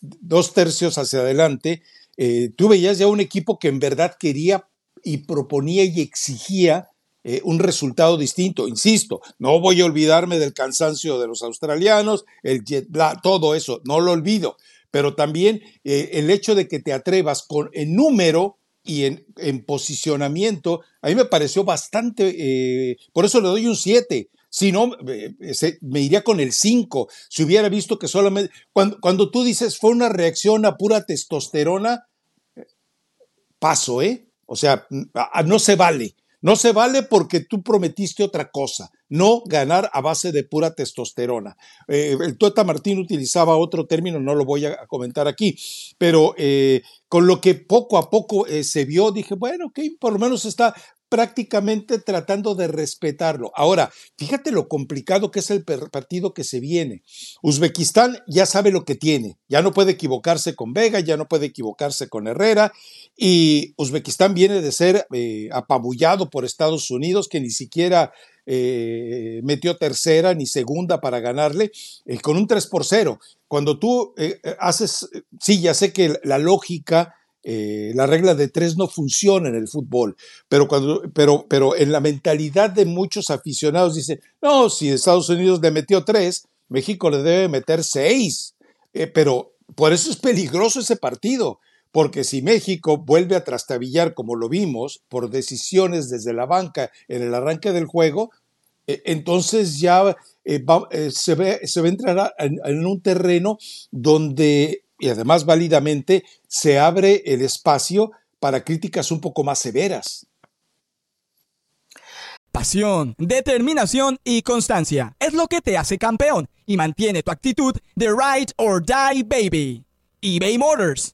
dos tercios hacia adelante, eh, tú veías ya un equipo que en verdad quería y proponía y exigía eh, un resultado distinto. Insisto, no voy a olvidarme del cansancio de los australianos, el jet todo eso, no lo olvido pero también eh, el hecho de que te atrevas con en número y en, posicionamiento, a mí me pareció bastante, eh, por eso le doy un 7. Si no, eh, me iría con el 5. Si hubiera visto que solamente, cuando, cuando tú dices fue una reacción a pura testosterona, paso, ¿eh? O sea, no se vale. No se vale porque tú prometiste otra cosa, no ganar a base de pura testosterona. Eh, el Tueta Martín utilizaba otro término, no lo voy a comentar aquí, pero eh, con lo que poco a poco eh, se vio, dije, bueno, ok, por lo menos está prácticamente tratando de respetarlo. Ahora, fíjate lo complicado que es el partido que se viene. Uzbekistán ya sabe lo que tiene, ya no puede equivocarse con Vega, ya no puede equivocarse con Herrera, y Uzbekistán viene de ser apabullado por Estados Unidos, que ni siquiera eh, metió tercera ni segunda para ganarle, eh, con un 3 por 0. Cuando tú haces, sí, ya sé que la lógica eh, la regla de tres no funciona en el fútbol, pero, cuando, pero, pero en la mentalidad de muchos aficionados dicen, no, si Estados Unidos le metió tres, México le debe meter seis. Eh, pero por eso es peligroso ese partido, porque si México vuelve a trastabillar como lo vimos por decisiones desde la banca en el arranque del juego, eh, entonces ya se, ve, se va a entrar en un terreno donde y además válidamente se abre el espacio para críticas un poco más severas. Pasión, determinación y constancia es lo que te hace campeón y mantiene tu actitud de ride or die baby. eBay Motors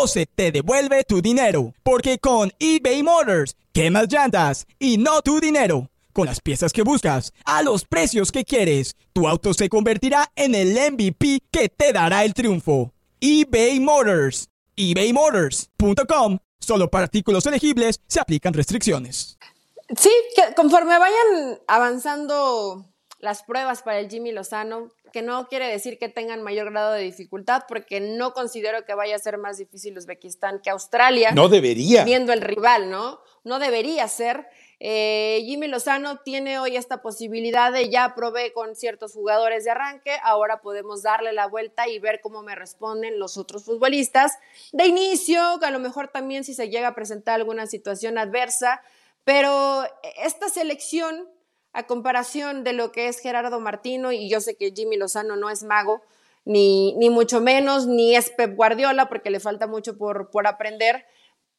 o se te devuelve tu dinero. Porque con eBay Motors, quemas llantas y no tu dinero. Con las piezas que buscas, a los precios que quieres, tu auto se convertirá en el MVP que te dará el triunfo eBay Motors. ebaymotors.com. Solo para artículos elegibles se aplican restricciones. Sí, que conforme vayan avanzando las pruebas para el Jimmy Lozano, que no quiere decir que tengan mayor grado de dificultad, porque no considero que vaya a ser más difícil Uzbekistán que Australia. No debería. Viendo el rival, ¿no? No debería ser. Eh, Jimmy Lozano tiene hoy esta posibilidad de ya probé con ciertos jugadores de arranque, ahora podemos darle la vuelta y ver cómo me responden los otros futbolistas. De inicio, a lo mejor también si se llega a presentar alguna situación adversa, pero esta selección, a comparación de lo que es Gerardo Martino, y yo sé que Jimmy Lozano no es mago, ni, ni mucho menos, ni es Pep Guardiola, porque le falta mucho por, por aprender,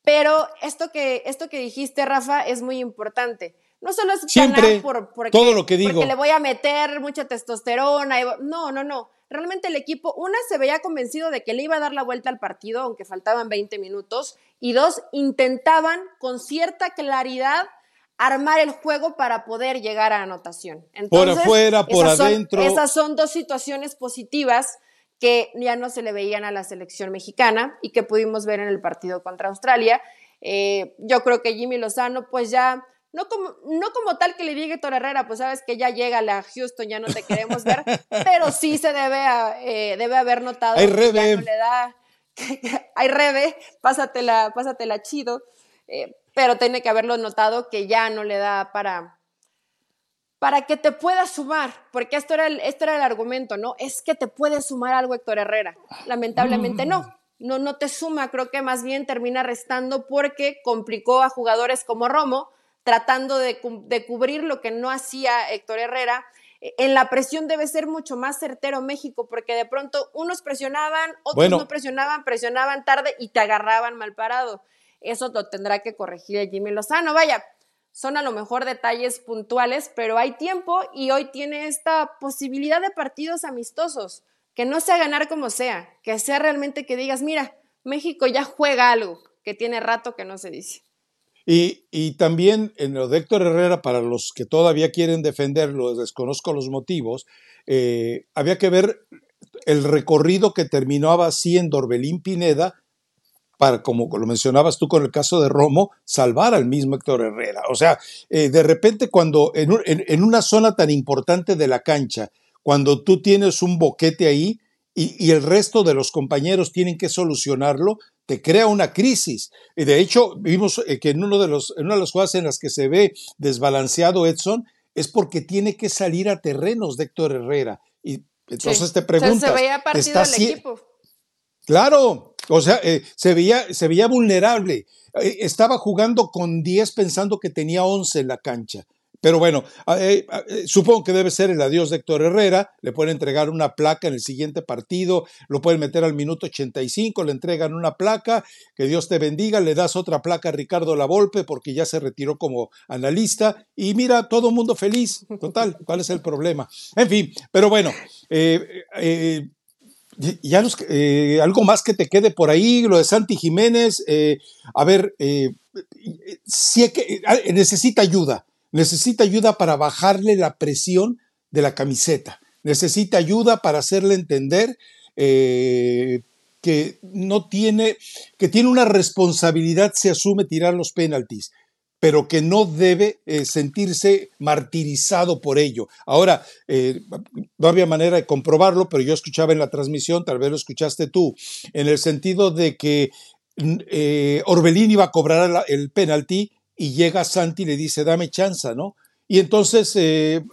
pero esto que, esto que dijiste, Rafa, es muy importante. No solo es Siempre, por, porque, todo lo que digo. porque le voy a meter mucha testosterona. no, no, no. Realmente el equipo, una, se veía convencido de que le iba a dar la vuelta al partido, aunque faltaban 20 minutos. Y dos, intentaban con cierta claridad armar el juego para poder llegar a anotación. por afuera, por adentro. esas son dos situaciones positivas que ya no se le veían a la selección mexicana y que pudimos ver en el partido contra Australia. Eh, yo creo que Jimmy Lozano, pues ya, no como, no como tal que le diga Héctor Herrera, pues sabes que ya llega la Houston, ya no te queremos ver, pero sí se debe, eh, debe haber notado que ya no le da, hay rebe, pásatela, pásatela chido, eh, pero tiene que haberlo notado que ya no le da para, para que te pueda sumar, porque esto era, el, esto era el argumento, ¿no? Es que te puede sumar algo Héctor Herrera. Lamentablemente no, no, no te suma, creo que más bien termina restando porque complicó a jugadores como Romo, tratando de, cubrir lo que no hacía Héctor Herrera. En la presión debe ser mucho más certero México, porque de pronto unos presionaban, otros no presionaban, presionaban tarde y te agarraban mal parado. Eso lo tendrá que corregir Jimmy Lozano. Vaya, son a lo mejor detalles puntuales, pero hay tiempo y hoy tiene esta posibilidad de partidos amistosos, que no sea ganar como sea, que sea realmente que digas, mira, México ya juega algo que tiene rato que no se dice. Y, también en lo de Héctor Herrera, para los que todavía quieren defenderlo, desconozco los motivos, eh, había que ver el recorrido que terminaba haciendo Orbelín Pineda para, como lo mencionabas tú con el caso de Romo, salvar al mismo Héctor Herrera. O sea, eh, de repente cuando en, una zona tan importante de la cancha, cuando tú tienes un boquete ahí y, el resto de los compañeros tienen que solucionarlo, te crea una crisis. Y de hecho, vimos eh, que en, uno de los, en una de las jugadas en las que se ve desbalanceado Edson es porque tiene que salir a terrenos de Héctor Herrera. Y entonces te preguntas. se veía partido del equipo. Claro, o sea, eh, se, veía, se veía vulnerable. Eh, estaba jugando con 10 pensando que tenía 11 en la cancha. Pero bueno, eh, supongo que debe ser el adiós de Héctor Herrera. Le pueden entregar una placa en el siguiente partido, lo pueden meter al minuto 85, le entregan una placa, que Dios te bendiga, le das otra placa a Ricardo Lavolpe porque ya se retiró como analista y mira, todo mundo feliz. Total, ¿cuál es el problema? En fin, pero bueno, ya eh, algo más que te quede por ahí, lo de Santi Jiménez, eh, a ver, eh, que, necesita ayuda, necesita ayuda para bajarle la presión de la camiseta, necesita ayuda para hacerle entender que no tiene, que tiene una responsabilidad, se asume tirar los penaltis pero que no debe eh, sentirse martirizado por ello. Ahora, eh, no había manera de comprobarlo, pero yo escuchaba en la transmisión, tal vez lo escuchaste tú, en el sentido de que mm, eh, Orbelín iba a cobrar el penalti y llega Santi y le dice, dame chance, ¿no? Y entonces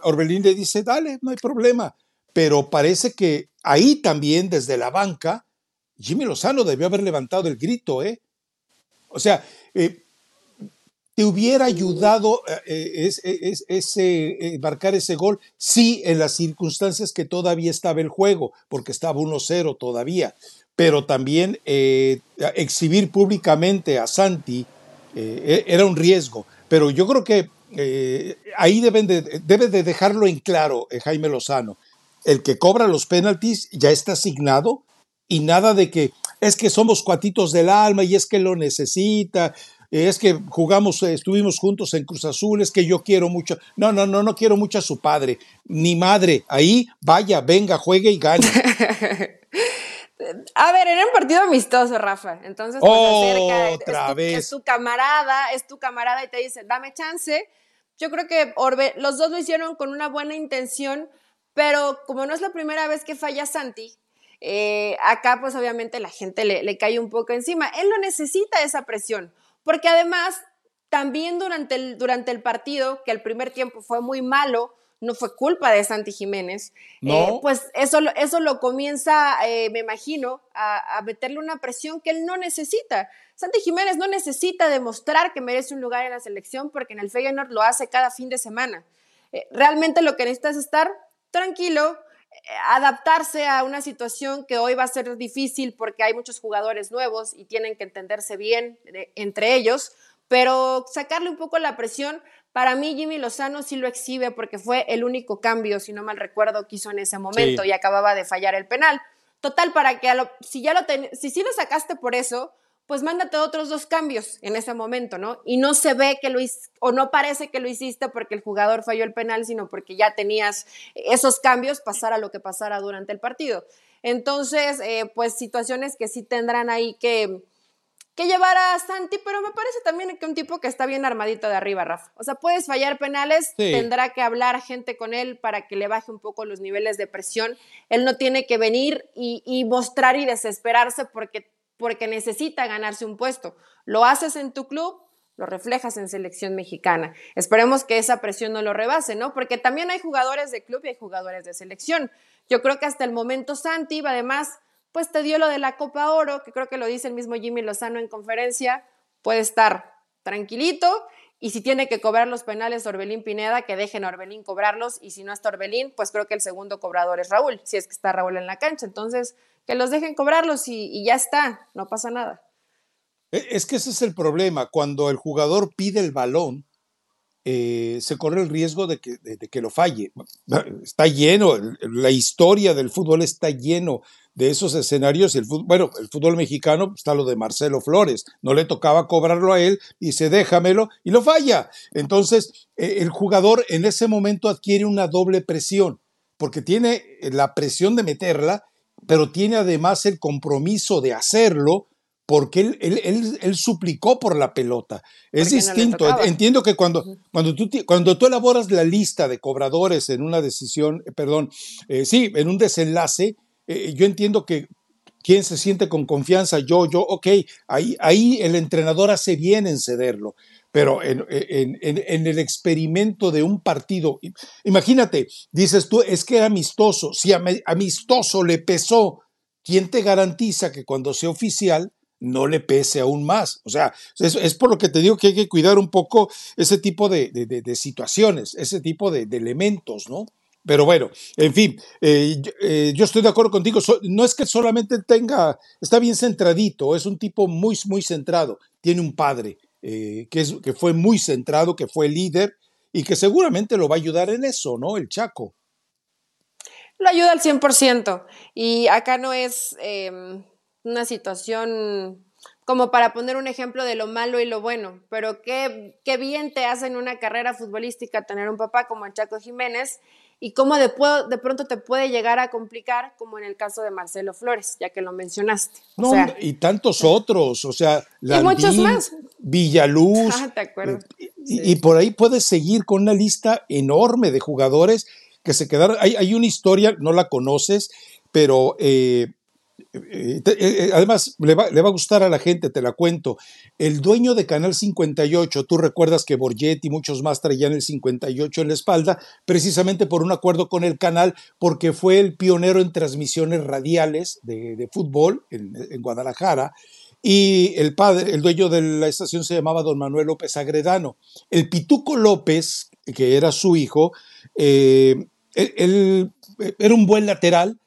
Orbelín le dice, dale, no hay problema. Pero parece que ahí también, desde la banca, Jimmy Lozano debió haber levantado el grito, ¿eh? O sea, ¿Te hubiera ayudado eh, eh, ese, eh, marcar ese gol? Sí, en las circunstancias que todavía estaba el juego, porque estaba 1-0 todavía. Pero también exhibir públicamente a Santi e, era un riesgo. Pero yo creo que ahí deben de, debe de dejarlo en claro Jaime Lozano. El que cobra los penaltis ya está asignado y nada de que es que somos cuatitos del alma y es que lo necesita es que jugamos, eh, estuvimos juntos en Cruz Azul, es que yo quiero mucho. No, no, no, no quiero mucho a su padre, ni madre. Ahí, vaya, venga, juegue y gane. A ver, era un partido amistoso, Rafa. Entonces, pues, otra es tu, vez. Es tu camarada, es tu camarada y te dice, dame chance. Yo creo que Orbe, los dos lo hicieron con una buena intención, pero como no es la primera vez que falla Santi, eh, acá pues obviamente la gente le, le cae un poco encima. Él no necesita esa presión. Porque además, también durante el, durante el partido, que el primer tiempo fue muy malo, no fue culpa de Santi Jiménez, eh, pues eso, eso lo comienza, eh, me imagino, a, meterle una presión que él no necesita. Santi Jiménez no necesita demostrar que merece un lugar en la selección porque en el Feyenoord lo hace cada fin de semana. Eh, realmente lo que necesita es estar tranquilo, adaptarse a una situación que hoy va a ser difícil porque hay muchos jugadores nuevos y tienen que entenderse bien entre ellos, pero sacarle un poco la presión. Para mí Jimmy Lozano sí lo exhibe porque fue el único cambio, si no mal recuerdo, que hizo en ese momento y acababa de fallar el penal. Total, para que si ya lo si sí lo sacaste por eso, pues mándate otros dos cambios en ese momento, ¿no? Y no se ve que lo hiciste, o no parece que lo hiciste porque el jugador falló el penal, sino porque ya tenías esos cambios, pasara lo que pasara durante el partido. Entonces, eh, pues situaciones que sí tendrán ahí que, que llevar a Santi, pero me parece también que un tipo que está bien armadito de arriba, Rafa. O sea, puedes fallar penales, tendrá que hablar gente con él para que le baje un poco los niveles de presión. Él no tiene que venir y, mostrar y desesperarse porque, porque necesita ganarse un puesto. Lo haces en tu club, lo reflejas en selección mexicana. Esperemos que esa presión no lo rebase, ¿no? Porque también hay jugadores de club y hay jugadores de selección. Yo creo que hasta el momento Santi, además, pues te dio lo de la Copa Oro, que creo que lo dice el mismo Jimmy Lozano en conferencia, puede estar tranquilito y si tiene que cobrar los penales Orbelín Pineda, que dejen a Orbelín cobrarlos y si no está Orbelín, pues creo que el segundo cobrador es Raúl, si es que está Raúl en la cancha. Entonces, que los dejen cobrarlos y, ya está, no pasa nada. E, es que ese es el problema, cuando el jugador pide el balón, eh, se corre el riesgo de que, de que, lo falle. Está lleno, la historia del fútbol está lleno de esos escenarios, el fútbol, bueno, el fútbol mexicano está lo de Marcelo Flores, no le tocaba cobrarlo a él, dice déjamelo y lo falla. Entonces, e, el jugador en ese momento adquiere una doble presión, porque tiene la presión de meterla, pero tiene además el compromiso de hacerlo porque él, él, él, suplicó por la pelota. Es distinto. Entiendo que cuando, cuando, tú, cuando tú elaboras la lista de cobradores en una decisión, eh, perdón, eh, sí, en un desenlace, eh, yo entiendo que quien se siente con confianza, yo, yo, ok, ahí, ahí el entrenador hace bien en cederlo, pero en, el experimento de un partido, imagínate, dices tú, es que era amistoso, si amistoso le pesó, ¿quién te garantiza que cuando sea oficial no le pese aún más? O sea, es, por lo que te digo que hay que cuidar un poco ese tipo de, situaciones, ese tipo de elementos, ¿no? Pero bueno, en fin, eh, eh, yo estoy de acuerdo contigo. no es que solamente tenga, está bien centradito, es un tipo muy, muy centrado. Tiene un padre eh, que, es, que fue muy centrado, que fue líder y que seguramente lo va a ayudar en eso, ¿no? El Chaco. Lo ayuda al 100%. Y acá no es em, una situación como para poner un ejemplo de lo malo y lo bueno, pero qué, qué bien te hace en una carrera futbolística tener un papá como el Chaco Jiménez y cómo de, de, pronto te puede llegar a complicar, como en el caso de Marcelo Flores, ya que lo mencionaste. No, y tantos otros, o sea, y muchos más. Villaluz. Ah, te acuerdo. Eh, y, por ahí puedes seguir con una lista enorme de jugadores que se quedaron. Hay, hay una historia, no la conoces, pero eh, eh, eh, eh, además, le va, a gustar a la gente, te la cuento. El dueño de Canal 58, tú recuerdas que Borget y muchos más traían el 58 en la espalda, precisamente por un acuerdo con el canal, porque fue el pionero en transmisiones radiales de, fútbol en, Guadalajara. Y el padre, el dueño de la estación se llamaba don Manuel López Agredano. El Pituco López, que era su hijo, él, era un buen lateral,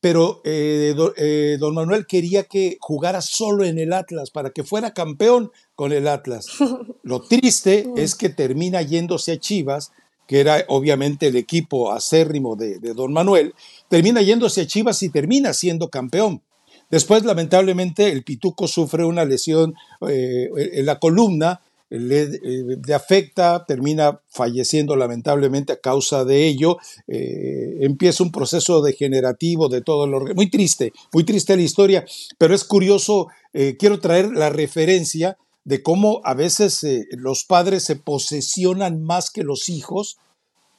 pero eh, eh, don Manuel quería que jugara solo en el Atlas para que fuera campeón con el Atlas. Lo triste es que termina yéndose a Chivas, que era obviamente el equipo acérrimo de, don Manuel, termina yéndose a Chivas y termina siendo campeón. Después, lamentablemente, el Pituco sufre una lesión eh, en la columna le, afecta, termina falleciendo lamentablemente a causa de ello, eh, empieza un proceso degenerativo de todo lo... Muy triste, muy triste la historia, pero es curioso, eh, quiero traer la referencia de cómo a veces eh, los padres se posesionan más que los hijos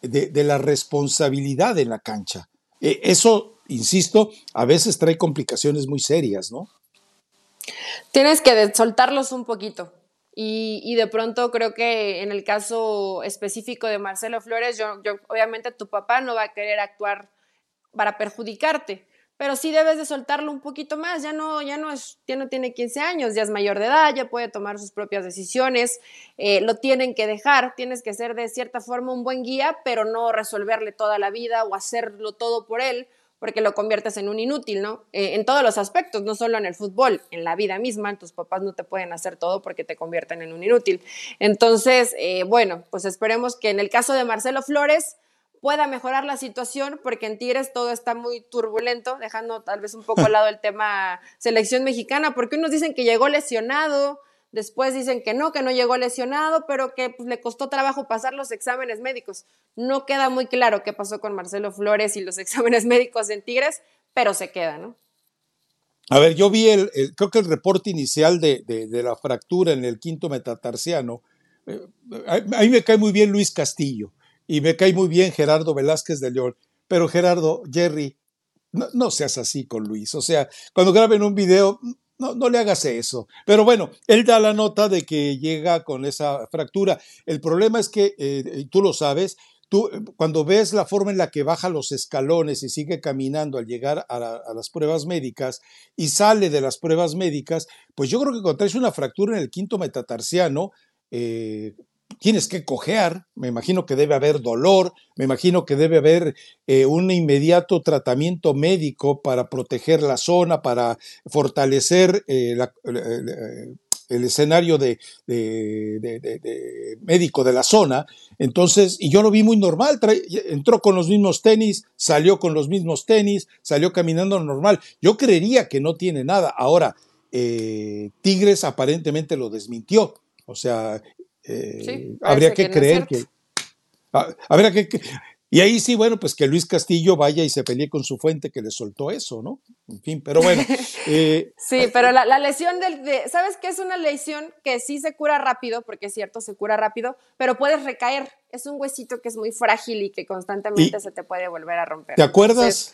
de, de la responsabilidad en la cancha. eso, insisto, a veces trae complicaciones muy serias, ¿no? Tienes que soltarlos un poquito. Y, de pronto creo que en el caso específico de Marcelo Flores, yo, obviamente tu papá no va a querer actuar para perjudicarte, pero sí debes de soltarlo un poquito más, ya no, ya no, es, ya no tiene 15 años, ya es mayor de edad, ya puede tomar sus propias decisiones, eh, lo tienen que dejar, tienes que ser de cierta forma un buen guía, pero no resolverle toda la vida o hacerlo todo por él, porque lo conviertes en un inútil, ¿no? Eh, en todos los aspectos, no solo en el fútbol, en la vida misma, tus papás no te pueden hacer todo porque te convierten en un inútil. Entonces, eh, bueno, pues esperemos que en el caso de Marcelo Flores pueda mejorar la situación, porque en Tigres todo está muy turbulento, dejando tal vez un poco al lado el tema selección mexicana, porque unos dicen que llegó lesionado, Después dicen que no, que no llegó lesionado, pero que pues, le costó trabajo pasar los exámenes médicos. No queda muy claro qué pasó con Marcelo Flores y los exámenes médicos en Tigres, pero se queda, ¿no? A ver, yo vi el, creo que el reporte inicial de, la fractura en el quinto metatarsiano. Eh, a, mí me cae muy bien Luis Castillo y me cae muy bien Gerardo Velázquez de León. Pero Gerardo, Jerry, no, no seas así con Luis. O sea, cuando graben un video, no, no le hagas eso. Pero bueno, él da la nota de que llega con esa fractura. El problema es que, eh, tú lo sabes, tú cuando ves la forma en la que baja los escalones y sigue caminando al llegar a, las pruebas médicas y sale de las pruebas médicas, pues yo creo que cuando una fractura en el quinto metatarsiano, eh, tienes que cojear, me imagino que debe haber dolor, me imagino que debe haber eh, un inmediato tratamiento médico para proteger la zona, para fortalecer eh, eh, el escenario de, médico de la zona. Entonces, y yo lo vi muy normal, entró con los mismos tenis, salió con los mismos tenis, salió caminando normal. Yo creería que no tiene nada. Ahora, Tigres aparentemente lo desmintió. O sea, eh, habría que, creer que... habría que, y ahí sí, bueno, pues que Luis Castillo vaya y se pelee con su fuente que le soltó eso, ¿no? En fin, pero bueno. Eh, sí, pero la, lesión del, de, ¿sabes qué es una lesión que sí se cura rápido, porque es cierto, se cura rápido, pero puedes recaer. Es un huesito que es muy frágil y que constantemente se te puede volver a romper. ¿Te acuerdas?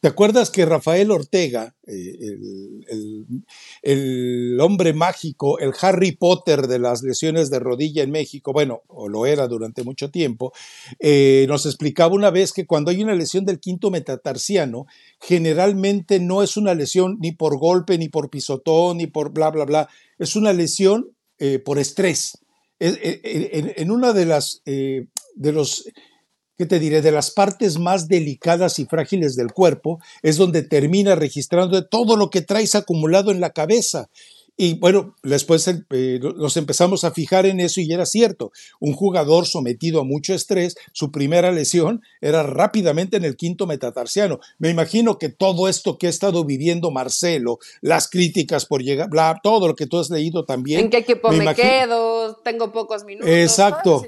¿Te acuerdas que Rafael Ortega, eh, el, hombre mágico, el Harry Potter de las lesiones de rodilla en México, bueno, o lo era durante mucho tiempo, eh, nos explicaba una vez que cuando hay una lesión del quinto metatarsiano, generalmente no es una lesión ni por golpe, ni por pisotón, ni por bla, bla, bla, es una lesión eh, por estrés. En, en, una de las de los ¿qué te diré? De las partes más delicadas y frágiles del cuerpo, es donde termina registrando todo lo que traes acumulado en la cabeza. Y bueno, después eh, nos empezamos a fijar en eso y era cierto. Un jugador sometido a mucho estrés, su primera lesión era rápidamente en el quinto metatarsiano. Me imagino que todo esto que ha estado viviendo Marcelo, las críticas por llegar, bla, todo lo que tú has leído también. ¿En qué equipo me, quedo? Tengo pocos minutos. Exacto.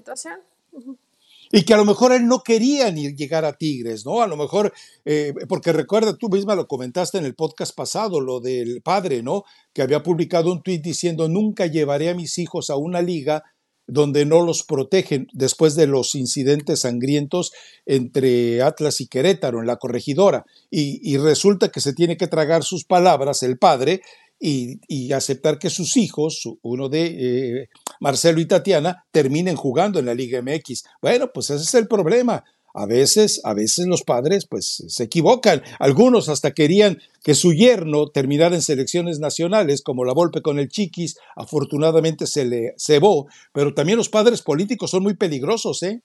Y que a lo mejor él no quería ni llegar a Tigres, ¿no? A lo mejor, eh, porque recuerda, tú misma lo comentaste en el podcast pasado, lo del padre, ¿no? Que había publicado un tuit diciendo, nunca llevaré a mis hijos a una liga donde no los protegen después de los incidentes sangrientos entre Atlas y Querétaro en la corregidora. Y, resulta que se tiene que tragar sus palabras el padre y, aceptar que sus hijos, uno de eh, Marcelo y Tatiana, terminen jugando en la Liga MX. Bueno, pues ese es el problema. A veces, a veces los padres pues se equivocan. Algunos hasta querían que su yerno terminara en selecciones nacionales, como la Volpe con el Chiquis, afortunadamente se le cebó, pero también los padres políticos son muy peligrosos, ¿eh?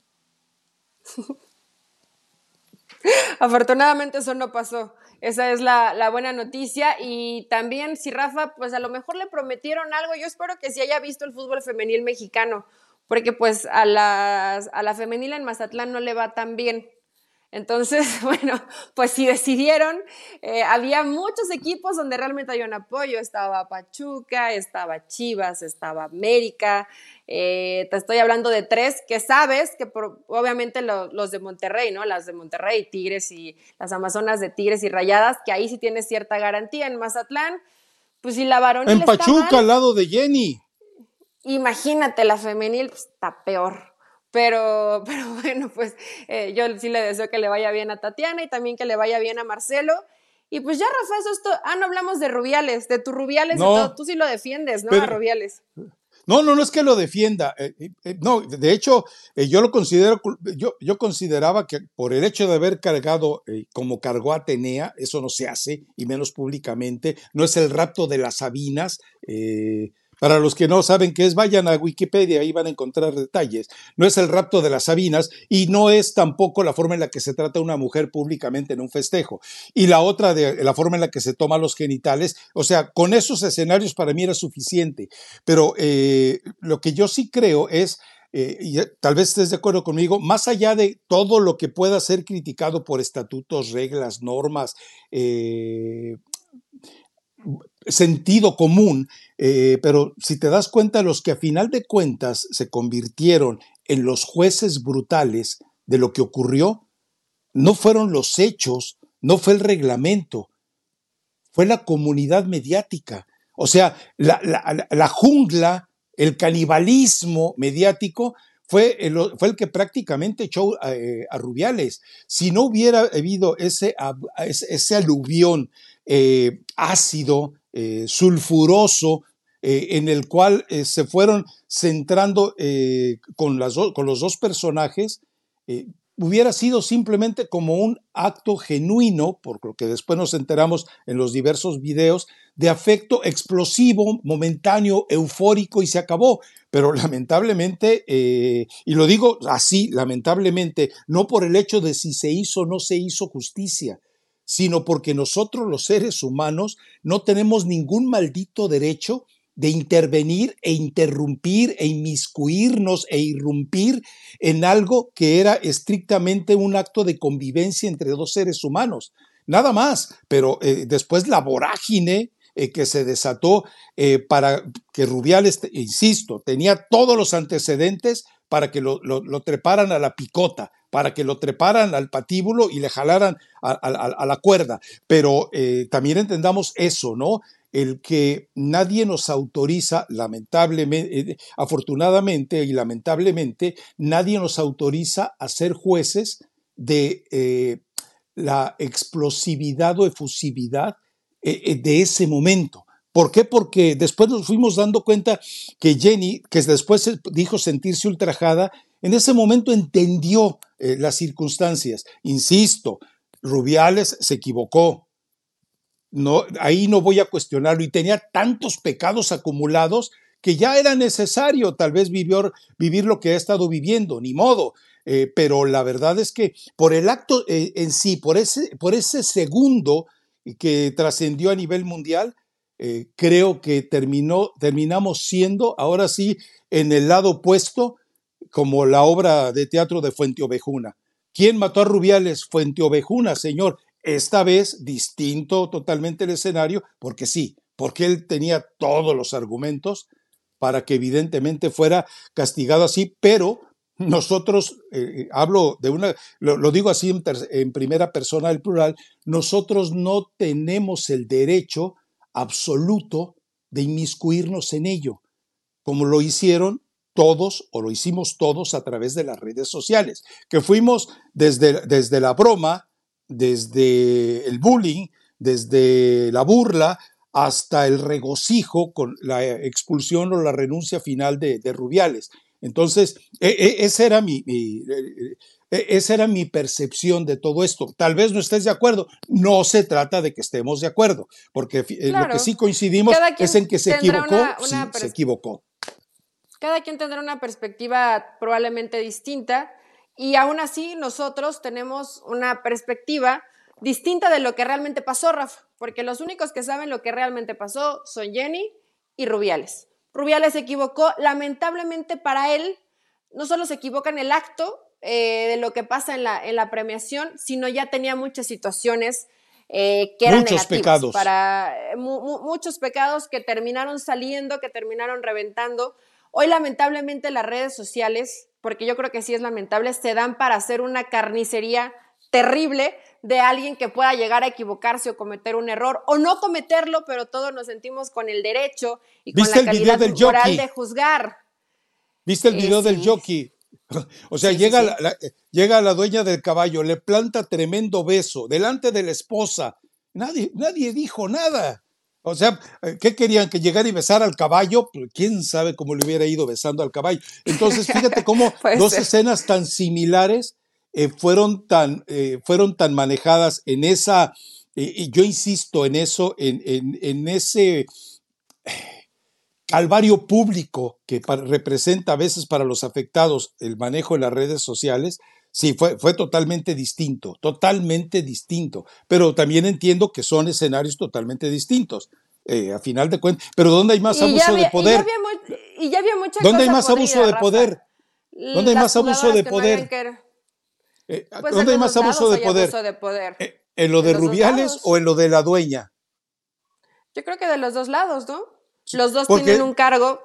Afortunadamente eso no pasó. Esa es la, buena noticia. Y también, si Rafa, pues a lo mejor le prometieron algo, yo espero que si haya visto el fútbol femenil mexicano, porque pues a, las, a la femenil en Mazatlán no le va tan bien. Entonces, bueno, pues si decidieron, eh, había muchos equipos donde realmente hay un apoyo. Estaba Pachuca, estaba Chivas, estaba América. Eh, te estoy hablando de tres que sabes que obviamente los de Monterrey, ¿no? Las de Monterrey, Tigres y las Amazonas de Tigres y Rayadas, que ahí sí tienes cierta garantía. En Mazatlán, pues si la varonil. En Pachuca, al lado de Jenny. Imagínate, la femenil pues, está peor. Pero, pero bueno, pues eh, yo sí le deseo que le vaya bien a Tatiana y también que le vaya bien a Marcelo. Y pues ya, Rafa, eso es todo. Ah, no hablamos de Rubiales, de tus Rubiales todo. Tú sí lo defiendes, ¿no? a Rubiales. No, no, no es que lo defienda. Eh, eh, no, de hecho, yo lo considero, yo, yo consideraba que por el hecho de haber cargado como cargó Atenea, eso no se hace, y menos públicamente, no es el rapto de las Sabinas. Para los que no saben qué es, vayan a Wikipedia, ahí van a encontrar detalles. No es el rapto de las Sabinas y no es tampoco la forma en la que se trata una mujer públicamente en un festejo. Y la otra de la forma en la que se toma los genitales, o sea, con esos escenarios para mí era suficiente. Pero eh, lo que yo sí creo es eh, y eh, tal vez estés de acuerdo conmigo, más allá de todo lo que pueda ser criticado por estatutos, reglas, normas, sentido común, eh, pero si te das cuenta, los que a final de cuentas se convirtieron en los jueces brutales de lo que ocurrió, no fueron los hechos, no fue el reglamento, fue la comunidad mediática. O sea, la, jungla, el canibalismo mediático fue el, fue el que prácticamente echó eh, a Rubiales. Si no hubiera habido ese, ese aluvión eh, ácido, eh, sulfuroso, en el cual se fueron centrando con, los dos personajes, hubiera sido simplemente como un acto genuino, por lo que después nos enteramos en los diversos videos, de afecto explosivo, momentáneo, eufórico y se acabó. Pero lamentablemente, eh, y lo digo así, lamentablemente, no por el hecho de si se hizo o no se hizo justicia, sino porque nosotros los seres humanos no tenemos ningún maldito derecho de intervenir e interrumpir e inmiscuirnos e irrumpir en algo que era estrictamente un acto de convivencia entre dos seres humanos. Nada más, pero eh, después la vorágine eh, que se desató eh, para que Rubiales, insisto, tenía todos los antecedentes para que lo, treparan a la picota, para que lo treparan al patíbulo y le jalaran a, la cuerda. Pero también entendamos eso, ¿no? el que nadie nos autoriza, lamentablemente, eh, afortunadamente y lamentablemente, nadie nos autoriza a ser jueces de eh, la explosividad o efusividad eh, de ese momento. ¿Por qué? Porque después nos fuimos dando cuenta que Jenny, que después dijo sentirse ultrajada, en ese momento entendió las circunstancias. Insisto, Rubiales se equivocó, no, ahí no voy a cuestionarlo, y tenía tantos pecados acumulados que ya era necesario tal vez vivir, vivir lo que ha estado viviendo, ni modo. Eh, pero la verdad es que por el acto eh, en sí, por ese, por ese segundo que trascendió a nivel mundial, eh, creo que terminó, terminamos siendo, ahora sí, en el lado opuesto, como la obra de teatro de Fuente Ovejuna. ¿Quién mató a Rubiales? Fuente Ovejuna, señor. Esta vez distinto totalmente el escenario, porque sí, porque él tenía todos los argumentos para que evidentemente fuera castigado así, pero nosotros, eh, eh, hablo de una, lo, digo así en, en, primera persona del plural, nosotros no tenemos el derecho absoluto de inmiscuirnos en ello, como lo hicieron todos o lo hicimos todos a través de las redes sociales, que fuimos desde, desde la broma desde el bullying, desde la burla, hasta el regocijo con la expulsión o la renuncia final de, Rubiales. Entonces, e, e, esa, era mi, e, esa era mi percepción de todo esto. Tal vez no estés de acuerdo. No se trata de que estemos de acuerdo, porque lo que sí coincidimos es en que se equivocó, sí, se equivocó. Cada quien tendrá una perspectiva probablemente distinta y aún así nosotros tenemos una perspectiva distinta de lo que realmente pasó, Rafa, porque los únicos que saben lo que realmente pasó son Jenny y Rubiales. Rubiales se equivocó, lamentablemente para él, no solo se equivoca en el acto eh, de lo que pasa en la, en la premiación, sino ya tenía muchas situaciones eh, que eran muchos pecados. para eh, muchos pecados que terminaron saliendo, que terminaron reventando. Hoy lamentablemente las redes sociales porque yo creo que sí es lamentable, se dan para hacer una carnicería terrible de alguien que pueda llegar a equivocarse o cometer un error o no cometerlo, pero todos nos sentimos con el derecho y con la calidad moral de juzgar. ¿Viste el video del jockey? O sea, llega, La, llega la dueña del caballo, le planta tremendo beso delante de la esposa. Nadie, nadie dijo nada. O sea, eh, ¿qué querían? ¿Que llegara y besara al caballo? Pues, ¿Quién sabe cómo le hubiera ido besando al caballo? Entonces, fíjate cómo dos escenas tan similares eh, fueron, tan, eh, fueron tan manejadas en esa, y yo insisto en eso, en, en, ese calvario público que representa a veces para los afectados el manejo de las redes sociales, Sí, fue, fue totalmente distinto, totalmente distinto. Pero también entiendo que son escenarios totalmente distintos. Eh, a final de cuentas. Pero ¿dónde hay más abuso de poder? Y ya había, mucha ¿Dónde hay más abuso de poder? ¿Dónde hay más abuso de poder? Eh, pues ¿Dónde hay más abuso de poder? Eh, ¿En lo de, Rubiales o en lo de la dueña? Yo creo que de los dos lados, ¿no? Los dos tienen un cargo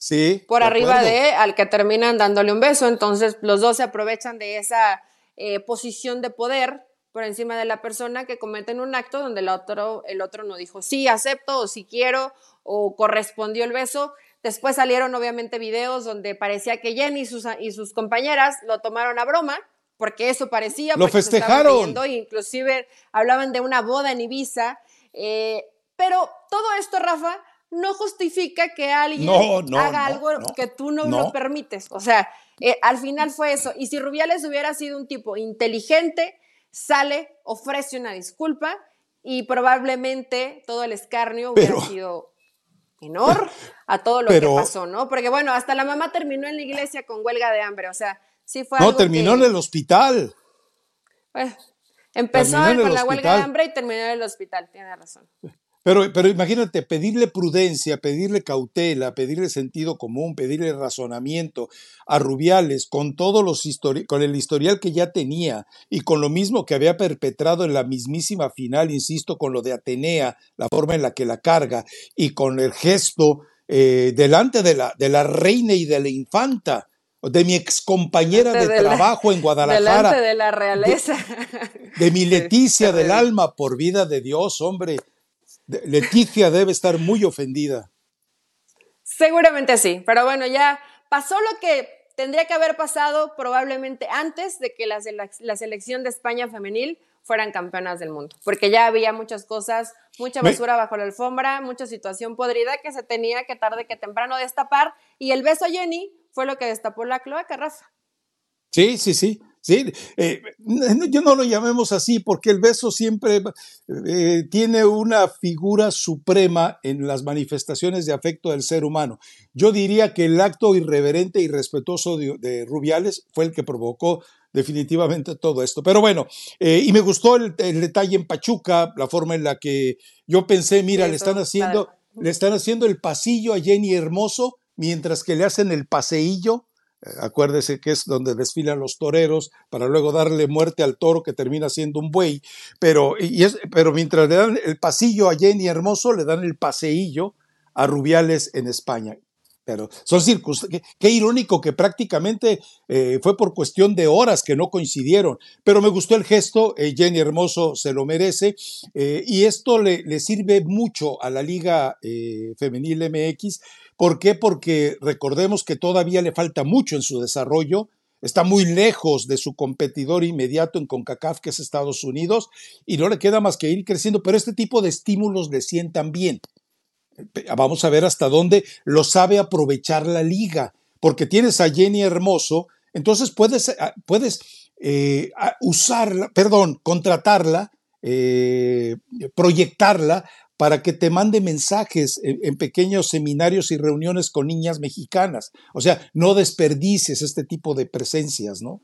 Sí. Por arriba de al que terminan dándole un beso. Entonces, los dos se aprovechan de esa eh, posición de poder por encima de la persona que cometen un acto donde el otro, el otro no dijo sí, acepto o sí quiero o correspondió el beso. Después salieron obviamente videos donde parecía que Jenny y sus, y sus compañeras lo tomaron a broma, porque eso parecía. Lo festejaron. inclusive hablaban de una boda en Ibiza. Eh, pero todo esto, Rafa, no justifica que alguien haga algo que tú no, lo permites. O sea, eh, al final fue eso. Y si Rubiales hubiera sido un tipo inteligente, sale, ofrece una disculpa y probablemente todo el escarnio hubiera sido menor a todo lo que pasó, ¿no? Porque bueno, hasta la mamá terminó en la iglesia con huelga de hambre, o sea, sí fue No, terminó en el hospital. empezó con la huelga de hambre y terminó en el hospital, tiene razón. Pero, pero imagínate, pedirle prudencia, pedirle cautela, pedirle sentido común, pedirle razonamiento a Rubiales con todos los con el historial que ya tenía y con lo mismo que había perpetrado en la mismísima final, insisto, con lo de Atenea, la forma en la que la carga y con el gesto eh, delante de la, de la reina y de la infanta de mi excompañera de, trabajo en Guadalajara. Delante de la realeza. De, mi Leticia del alma, por vida de Dios, hombre. Leticia debe estar muy ofendida. Seguramente sí, pero bueno, ya pasó lo que tendría que haber pasado probablemente antes de que la, selección de España femenil fueran campeonas del mundo, porque ya había muchas cosas, mucha basura bajo la alfombra, mucha situación podrida que se tenía que tarde que temprano destapar y el beso a Jenny fue lo que destapó la cloaca, Rafa. Sí, sí, sí. Sí, eh, yo no lo llamemos así porque el beso siempre eh, tiene una figura suprema en las manifestaciones de afecto del ser humano. Yo diría que el acto irreverente y respetuoso de, Rubiales fue el que provocó definitivamente todo esto. Pero bueno, eh, y me gustó el, detalle en Pachuca, la forma en la que yo pensé, mira, le están haciendo, le están haciendo el pasillo a Jenny Hermoso mientras que le hacen el paseillo Acuérdese que es donde desfilan los toreros para luego darle muerte al toro que termina siendo un buey. Pero, y es, pero mientras le dan el pasillo a Jenny Hermoso, le dan el paseillo a Rubiales en España. Pero son circunstancias. Qué, irónico que prácticamente eh, fue por cuestión de horas que no coincidieron. Pero me gustó el gesto, eh, Jenny Hermoso se lo merece. Eh, y esto le, sirve mucho a la Liga Femenil MX ¿Por qué? Porque recordemos que todavía le falta mucho en su desarrollo, está muy lejos de su competidor inmediato en CONCACAF, que es Estados Unidos, y no le queda más que ir creciendo, pero este tipo de estímulos le sientan bien. Vamos a ver hasta dónde lo sabe aprovechar la liga, porque tienes a Jenny Hermoso, entonces puedes, ah, puedes eh, usarla, perdón, contratarla, eh, proyectarla para que te mande mensajes en, pequeños seminarios y reuniones con niñas mexicanas. O sea, no desperdicies este tipo de presencias, ¿no?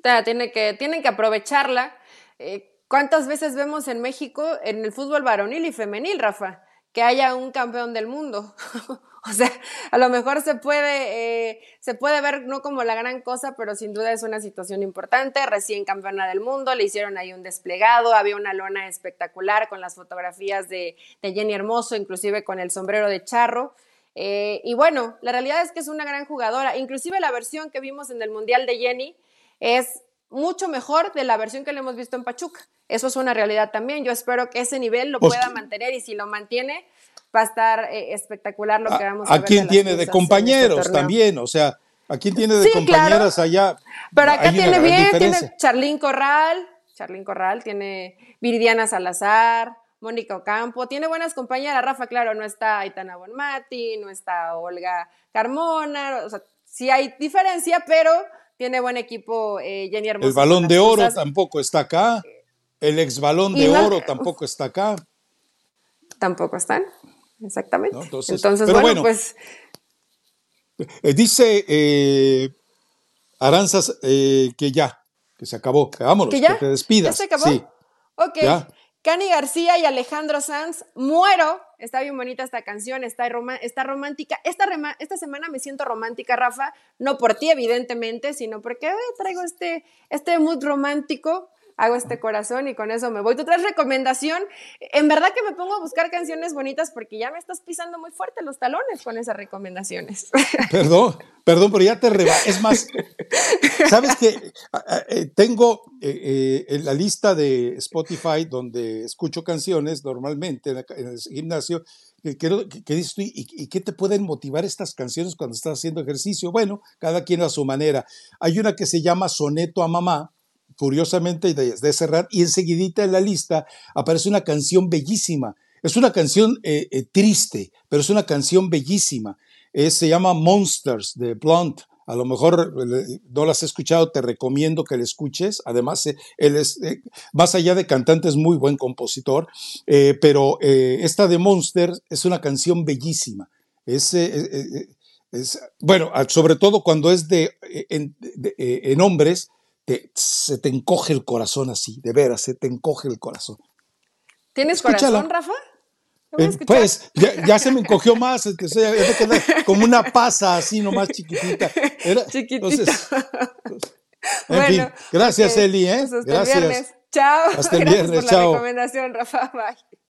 que, tienen que aprovecharla. Eh, ¿Cuántas veces vemos en México, en el fútbol varonil y femenil, Rafa, que haya un campeón del mundo? O sea, a lo mejor se puede, eh, se puede ver no como la gran cosa, pero sin duda es una situación importante. Recién campeona del mundo, le hicieron ahí un desplegado, había una lona espectacular con las fotografías de, Jenny Hermoso, inclusive con el sombrero de charro. Eh, y bueno, la realidad es que es una gran jugadora. Inclusive la versión que vimos en el Mundial de Jenny es mucho mejor de la versión que le hemos visto en Pachuca. Eso es una realidad también. Yo espero que ese nivel lo pueda mantener y si lo mantiene, va a estar eh, espectacular lo que vamos a, ver. ¿A quién tiene de este compañeros también? O sea, ¿a quién tiene de compañeras allá? Pero acá tiene bien, tiene Charlín Corral, Charlín Corral, tiene Viridiana Salazar, Mónica Ocampo, tiene buenas compañeras, Rafa, claro, no está Aitana Bonmati, no está Olga Carmona, o sea, sí hay diferencia, pero tiene buen equipo eh, Jenny Hermoso. El balón de oro tampoco está acá, el ex balón de oro tampoco está acá. Tampoco están. Exactamente. Entonces, bueno, pues... Eh, dice eh, Aranzas eh, que ya, que se acabó. Vámonos, que, ya? te despidas. ¿Ya se acabó? Sí. Ok. Cani García y Alejandro Sanz, muero. Está bien bonita esta canción, está, está romántica. Esta, esta, semana me siento romántica, Rafa, no por ti, evidentemente, sino porque traigo este, este mood romántico hago este corazón y con eso me voy. ¿Tú traes recomendación? En verdad que me pongo a buscar canciones bonitas porque ya me estás pisando muy fuerte los talones con esas recomendaciones. Perdón, perdón, pero ya te reba. Es más, ¿sabes qué? Eh, tengo eh, en la lista de Spotify donde escucho canciones normalmente en, el gimnasio que, que, dices tú, ¿y, ¿y, qué te pueden motivar estas canciones cuando estás haciendo ejercicio? Bueno, cada quien a su manera. Hay una que se llama Soneto a Mamá, curiosamente desde cerrar, y enseguidita en la lista aparece una canción bellísima. Es una canción eh, eh, triste, pero es una canción bellísima. se llama Monsters de Blunt. A lo mejor eh, no la has escuchado, te recomiendo que la escuches. Además, él es, más allá de cantante, es muy buen compositor. pero esta de Monsters es una canción bellísima. Es, bueno, sobre todo cuando es de, en hombres, se te encoge el corazón así, de veras, se te encoge el corazón. ¿Tienes corazón, Rafa? Eh, pues ya, se me encogió más, es que sea, como una pasa así nomás chiquitita. chiquitita. en fin, gracias Eli, ¿eh? Pues gracias. Chao. Hasta el gracias viernes, por chao. la recomendación, Rafa. Bye.